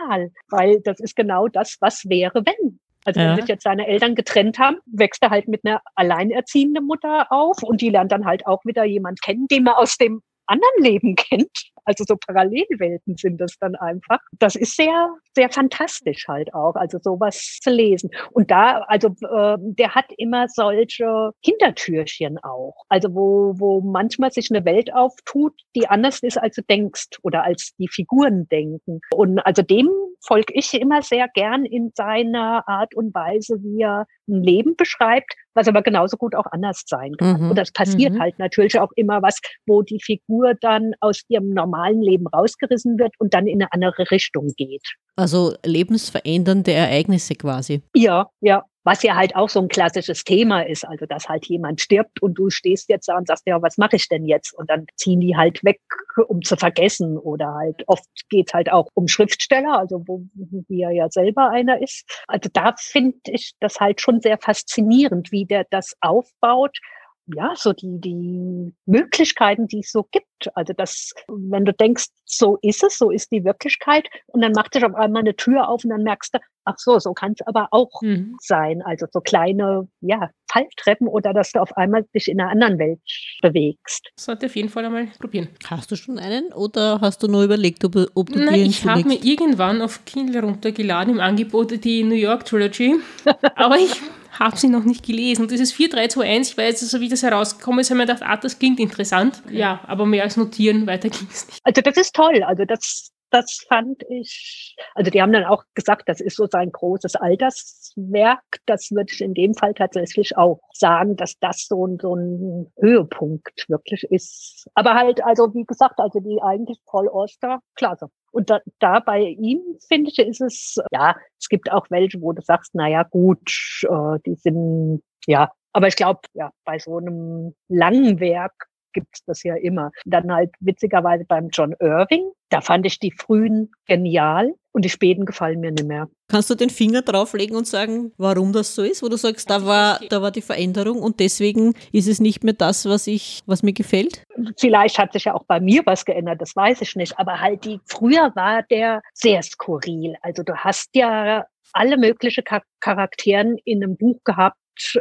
weil das ist genau das, was wäre, wenn. Also Ja. wenn sich jetzt seine Eltern getrennt haben, wächst er halt mit einer alleinerziehenden Mutter auf und die lernt dann halt auch wieder jemand kennen, den man aus dem anderen Leben *laughs* kennt. Also so Parallelwelten sind das dann einfach. Das ist sehr, sehr fantastisch halt auch, also sowas zu lesen. Und da, also äh, der hat immer solche Hintertürchen auch. Also wo, wo manchmal sich eine Welt auftut, die anders ist, als du denkst oder als die Figuren denken. Und also dem folge ich immer sehr gern in seiner Art und Weise, wie er ein Leben beschreibt, was aber genauso gut auch anders sein kann. Mhm. Und das passiert Mhm. halt natürlich auch immer was, wo die Figur dann aus ihrem normalen Leben rausgerissen wird und dann in eine andere Richtung geht. Also lebensverändernde Ereignisse quasi. Ja, ja. Was ja halt auch so ein klassisches Thema ist, also dass halt jemand stirbt und du stehst jetzt da und sagst, ja, was mache ich denn jetzt? Und dann ziehen die halt weg, um zu vergessen. Oder halt oft geht's halt auch um Schriftsteller, also wo er ja selber einer ist. Also da finde ich das halt schon sehr faszinierend, wie der das aufbaut. Ja, so die, die Möglichkeiten, die es so gibt. Also das, wenn du denkst, so ist es, so ist die Wirklichkeit, und dann macht sich auf einmal eine Tür auf und dann merkst du, ach so, so kann es aber auch Mhm. sein. Also so kleine, ja, Falltreppen oder dass du auf einmal dich in einer anderen Welt bewegst. Sollte auf jeden Fall einmal probieren. Hast du schon einen oder hast du nur überlegt, ob, ob du Nein, ich habe mir irgendwann auf Kindle runtergeladen im Angebot die New York Trilogy, *laughs* aber ich habe sie noch nicht gelesen. Das ist 4321, ich weiß, also wie das herausgekommen ist, habe ich mir gedacht, ah, das klingt interessant. Ja, aber mehr als notieren, weiter ging es nicht. Also das ist toll. Also das, das fand ich, also die haben dann auch gesagt, das ist so sein großes Alterswerk. Das würde ich in dem Fall tatsächlich auch sagen, dass das so ein, so ein Höhepunkt wirklich ist. Aber halt, also wie gesagt, also die eigentlich Paul Auster, klasse. Und da, da bei ihm, finde ich, ist es, ja, es gibt auch welche, wo du sagst, na ja, gut, äh, die sind, ja, Aber ich glaube, ja, bei so einem langen Werk gibt's das ja immer. Dann halt witzigerweise beim John Irving, da fand ich die frühen genial und die späten gefallen mir nicht mehr. Kannst du den Finger drauflegen und sagen, warum das so ist? Wo du sagst, da war, da war die Veränderung und deswegen ist es nicht mehr das, was ich, was mir gefällt? Vielleicht hat sich ja auch bei mir was geändert, das weiß ich nicht. Aber halt die, früher war der sehr skurril. Also du hast ja alle möglichen Charakteren in einem Buch gehabt,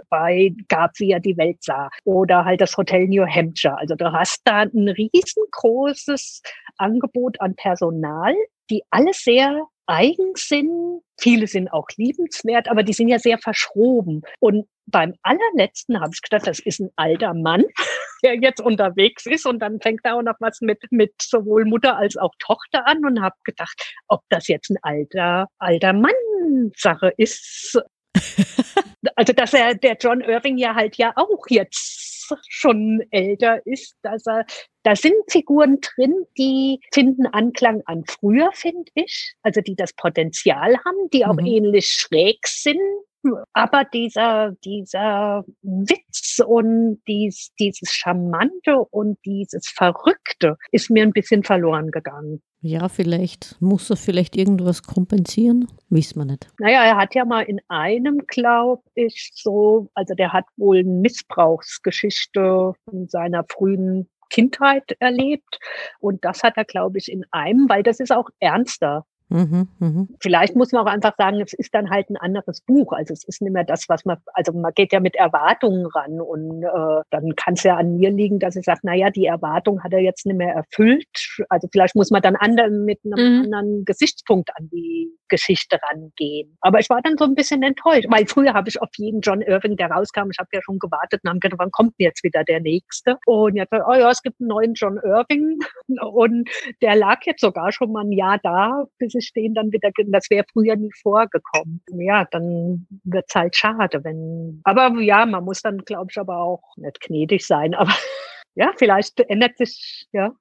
bei gab, wie er die Welt sah. Oder halt das Hotel New Hampshire. Also du hast da ein riesengroßes Angebot an Personal, die alle sehr eigen sind. Viele sind auch liebenswert, aber die sind ja sehr verschroben. Und beim allerletzten habe ich gedacht, das ist ein alter Mann, *laughs* der jetzt unterwegs ist und dann fängt er auch noch was mit, mit sowohl Mutter als auch Tochter an und habe gedacht, ob das jetzt ein alter, alter Mann Sache ist *laughs* also dass er der John Irving ja halt ja auch jetzt schon älter ist, dass er da sind Figuren drin, die finden Anklang an früher, finde ich, also die das Potenzial haben, die auch mhm. ähnlich schräg sind, aber dieser, dieser Witz und dies, dieses Charmante und dieses Verrückte ist mir ein bisschen verloren gegangen. Ja, vielleicht muss er vielleicht irgendwas kompensieren, wissen wir nicht. Naja, er hat ja mal in einem, glaube ich, so, also der hat wohl eine Missbrauchsgeschichte in seiner frühen Kindheit erlebt. Und das hat er, glaube ich, in einem, weil das ist auch ernster. Mhm, mh. Vielleicht muss man auch einfach sagen, es ist dann halt ein anderes Buch. Also es ist nicht mehr das, was man, also man geht ja mit Erwartungen ran und äh, dann kann es ja an mir liegen, dass ich sage, naja, die Erwartung hat er jetzt nicht mehr erfüllt. Also vielleicht muss man dann anderen, mit einem mhm. anderen Gesichtspunkt an die Geschichte rangehen. Aber ich war dann so ein bisschen enttäuscht, weil früher habe ich auf jeden John Irving, der rauskam, ich habe ja schon gewartet und habe gedacht, wann kommt denn jetzt wieder der nächste? Und jetzt, oh ja, es gibt einen neuen John Irving *laughs* und der lag jetzt sogar schon mal ein Jahr da, bis ich stehen dann wieder, das wäre früher nie vorgekommen. Ja, dann wird's halt schade, wenn, aber ja, man muss dann, glaube ich, aber auch nicht gnädig sein, aber *laughs* ja, vielleicht ändert sich, ja,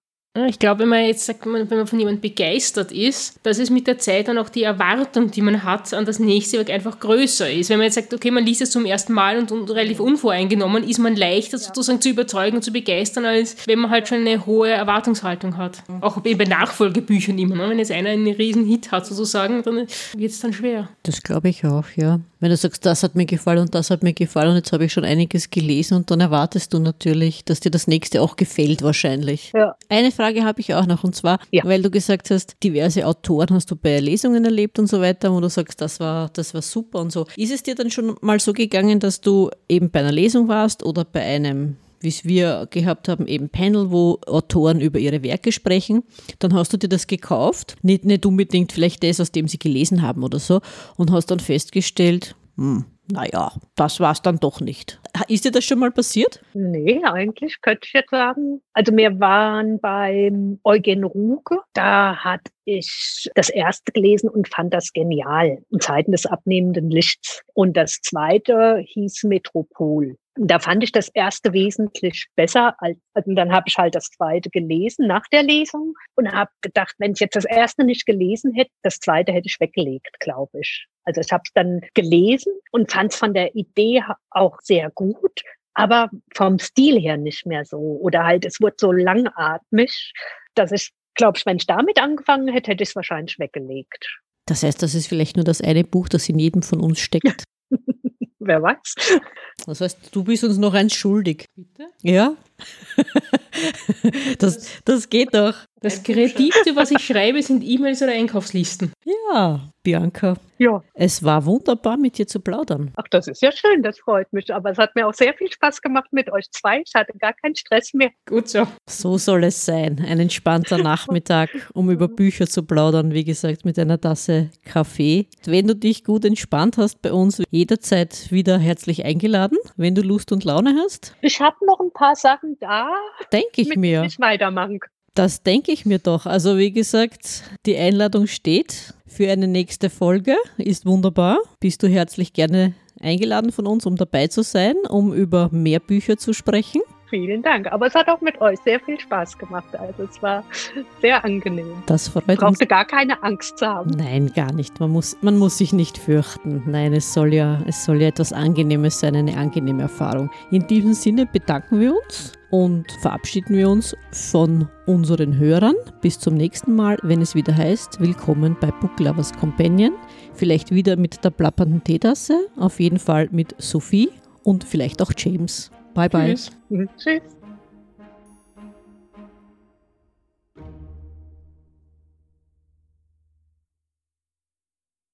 ich glaube, wenn man jetzt sagt, wenn man von jemandem begeistert ist, dass es mit der Zeit dann auch die Erwartung, die man hat an das nächste Werk einfach größer ist. Wenn man jetzt sagt, okay, man liest es zum ersten Mal und, und relativ unvoreingenommen, ist man leichter sozusagen zu überzeugen und zu begeistern, als wenn man halt schon eine hohe Erwartungshaltung hat. Auch eben bei Nachfolgebüchern immer. Ne? Wenn jetzt einer einen riesen Hit hat sozusagen, dann wird es dann schwer. Das glaube ich auch, ja. Wenn du sagst, das hat mir gefallen und das hat mir gefallen und jetzt habe ich schon einiges gelesen und dann erwartest du natürlich, dass dir das nächste auch gefällt wahrscheinlich. Ja. Eine Frage habe ich auch noch und zwar, ja. weil du gesagt hast, diverse Autoren hast du bei Lesungen erlebt und so weiter, wo du sagst, das war, das war super und so. Ist es dir dann schon mal so gegangen, dass du eben bei einer Lesung warst oder bei einem wie es wir gehabt haben, eben Panel, wo Autoren über ihre Werke sprechen. Dann hast du dir das gekauft, nicht, nicht unbedingt vielleicht das, aus dem sie gelesen haben oder so, und hast dann festgestellt, hm, naja, das war es dann doch nicht. Ist dir das schon mal passiert? Nee, eigentlich könnte ich jetzt sagen. Also wir waren beim Eugen Ruge, da hat ich das erste gelesen und fand das genial, in Zeiten des abnehmenden Lichts. Und das zweite hieß Metropol. Da fand ich das erste wesentlich besser. Als, also dann habe ich halt das zweite gelesen nach der Lesung und habe gedacht, wenn ich jetzt das erste nicht gelesen hätte, das zweite hätte ich weggelegt, glaube ich. Also ich habe es dann gelesen und fand es von der Idee auch sehr gut, aber vom Stil her nicht mehr so. Oder halt, es wurde so langatmig, dass ich, glaube ich, wenn ich damit angefangen hätte, hätte ich es wahrscheinlich weggelegt. Das heißt, das ist vielleicht nur das eine Buch, das in jedem von uns steckt. *laughs* Wer weiß. Das heißt, du bist uns noch eins schuldig. Bitte? Ja. *laughs* das, das geht doch. Das Kreativste, was ich schreibe, sind E-Mails oder Einkaufslisten. Ja, Bianca. Ja. Es war wunderbar, mit dir zu plaudern. Ach, das ist ja schön, das freut mich. Aber es hat mir auch sehr viel Spaß gemacht mit euch zwei. Ich hatte gar keinen Stress mehr. Gut so. So soll es sein. Ein entspannter *laughs* Nachmittag, um über Bücher zu plaudern. Wie gesagt, mit einer Tasse Kaffee. Wenn du dich gut entspannt hast bei uns, jederzeit wieder herzlich eingeladen, wenn du Lust und Laune hast. Ich habe noch ein paar Sachen da. Denke ich mir. Ich weitermachen das denke ich mir doch. Also wie gesagt, die Einladung steht für eine nächste Folge. Ist wunderbar. Bist du herzlich gerne eingeladen von uns, um dabei zu sein, um über mehr Bücher zu sprechen. Vielen Dank. Aber es hat auch mit euch sehr viel Spaß gemacht. Also es war sehr angenehm. Das freut Ich uns. brauchte gar keine Angst zu haben. Nein, gar nicht. Man muss, man muss sich nicht fürchten. Nein, es soll, ja, es soll ja etwas Angenehmes sein, eine angenehme Erfahrung. In diesem Sinne bedanken wir uns und verabschieden wir uns von unseren Hörern. Bis zum nächsten Mal, wenn es wieder heißt, willkommen bei Book Lovers Companion. Vielleicht wieder mit der plappernden Teetasse, auf jeden Fall mit Sophie und vielleicht auch James. Bye bye. Tschüss. Tschüss.